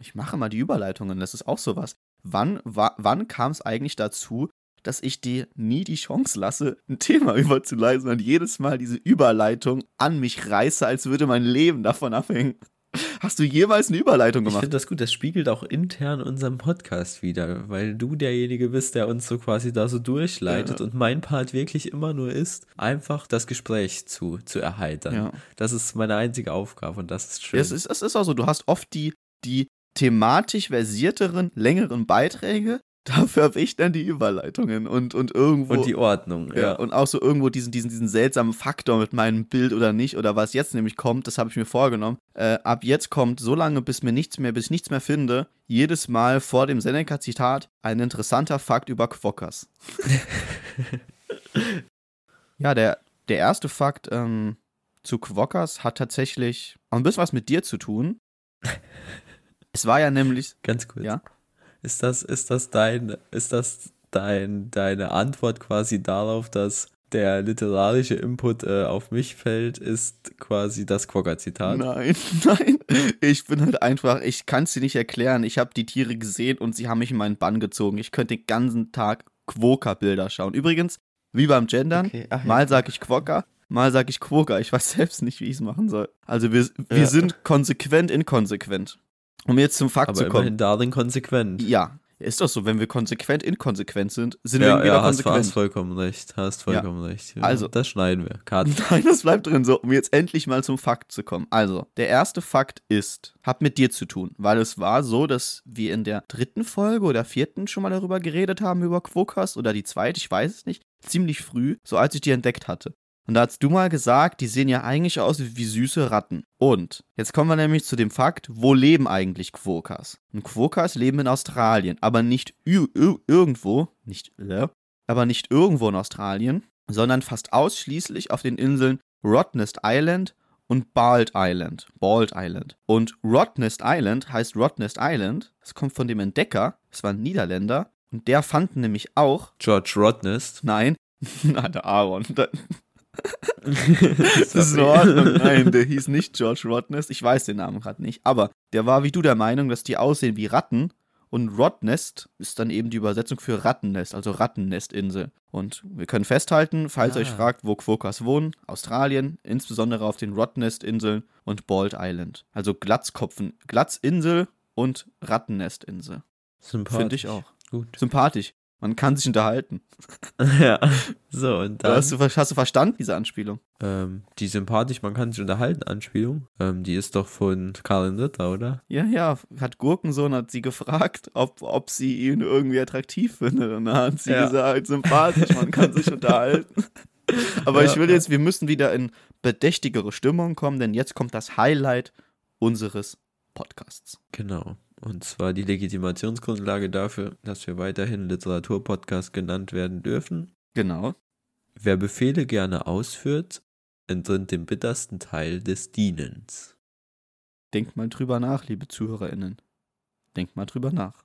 ich mache mal die Überleitungen, das ist auch sowas. Wann, wa, wann kam es eigentlich dazu, dass ich dir nie die Chance lasse, ein Thema überzuleiten und jedes Mal diese Überleitung an mich reiße, als würde mein Leben davon abhängen? Hast du jemals eine Überleitung Ich gemacht? finde das gut, das spiegelt auch intern unseren Podcast wieder, weil du derjenige bist, der uns so quasi da so durchleitet Ja. und mein Part wirklich immer nur ist, einfach das Gespräch zu, zu erheitern. Ja. Das ist meine einzige Aufgabe und das ist schön. Es ist, es ist auch so, du hast oft die, die thematisch versierteren, längeren Beiträge. Dafür habe ich dann die Überleitungen und, und irgendwo. und die Ordnung, ja. ja. Und auch so irgendwo diesen, diesen, diesen seltsamen Faktor mit meinem Bild oder nicht, oder was jetzt nämlich kommt, das habe ich mir vorgenommen. Äh, ab jetzt kommt so lange, bis mir nichts mehr, bis ich nichts mehr finde, jedes Mal vor dem Seneca-Zitat ein interessanter Fakt über Quokkas. ja, der, der erste Fakt ähm, zu Quokkas hat tatsächlich auch ein bisschen was mit dir zu tun. Es war ja nämlich. Ganz kurz. Ja. Ist das, ist das dein, ist das dein, deine Antwort quasi darauf, dass der literarische Input äh, auf mich fällt, ist quasi das Quokka-Zitat? Nein, nein. Ich bin halt einfach, ich kann es dir nicht erklären. Ich habe die Tiere gesehen und sie haben mich in meinen Bann gezogen. Ich könnte den ganzen Tag Quokka-Bilder schauen. Übrigens, wie beim Gendern, Okay, ach ja. mal sage ich Quokka, mal sage ich Quokka. Ich weiß selbst nicht, wie ich es machen soll. Also wir, wir Ja. sind konsequent inkonsequent. Um jetzt zum Fakt Aber zu kommen. darin konsequent. Ja, ist doch so, wenn wir konsequent inkonsequent sind, sind wir Ja, wieder ja hast, konsequent. hast vollkommen recht. Hast vollkommen recht. Ja, Also- Das schneiden wir. Cut. Nein, das bleibt drin so, um jetzt endlich mal zum Fakt zu kommen. Also, der erste Fakt ist, hat mit dir zu tun, weil es war so, dass wir in der dritten Folge oder vierten schon mal darüber geredet haben, über Quokkas oder die zweite, ich weiß es nicht, ziemlich früh, so als ich die entdeckt hatte. Und da hast du mal gesagt, die sehen ja eigentlich aus wie, süße Ratten. Und jetzt kommen wir nämlich zu dem Fakt, wo leben eigentlich Quokkas? Und Quokkas leben in Australien, aber nicht irgendwo, nicht, äh, aber nicht irgendwo in Australien, sondern fast ausschließlich auf den Inseln Rottnest Island und Bald Island. Bald Island. Und Rottnest Island heißt Rottnest Island. Das kommt von dem Entdecker. Das war ein Niederländer. Und der fand nämlich auch, George Rodnest. nein, nein, der Aaron. Da, das ist in Ordnung. Nein, der hieß nicht George Rottnest. Ich weiß den Namen gerade nicht. Aber der war wie du der Meinung, dass die aussehen wie Ratten. Und Rottnest ist dann eben die Übersetzung für Rattennest, also Rattennestinsel. Und wir können festhalten, falls Ah. ihr euch fragt, wo Quokkas wohnen, Australien, insbesondere auf den Rottnestinseln und Bald Island. Also Glatzkopfen, Glatzinsel und Rattennestinsel. Sympathisch. Finde ich auch. Gut. Sympathisch. Man kann sich unterhalten. ja. So, und dann. Hast du, hast du verstanden, diese Anspielung? Ähm, die sympathisch, man kann sich unterhalten, Anspielung. Ähm, die ist doch von Karl Ritter, oder? Ja, ja. Hat Gurkensohn hat sie gefragt, ob, ob sie ihn irgendwie attraktiv findet. Und dann hat sie Ja. gesagt, sympathisch, man kann sich unterhalten. Aber Ja, ich will jetzt, wir müssen wieder in bedächtigere Stimmung kommen, denn jetzt kommt das Highlight unseres Podcasts. Genau. Und zwar die Legitimationsgrundlage dafür, dass wir weiterhin Literaturpodcast genannt werden dürfen. Genau. Wer Befehle gerne ausführt, entrinnt dem bittersten Teil des Dienens. Denkt mal drüber nach, liebe ZuhörerInnen. Denkt mal drüber nach.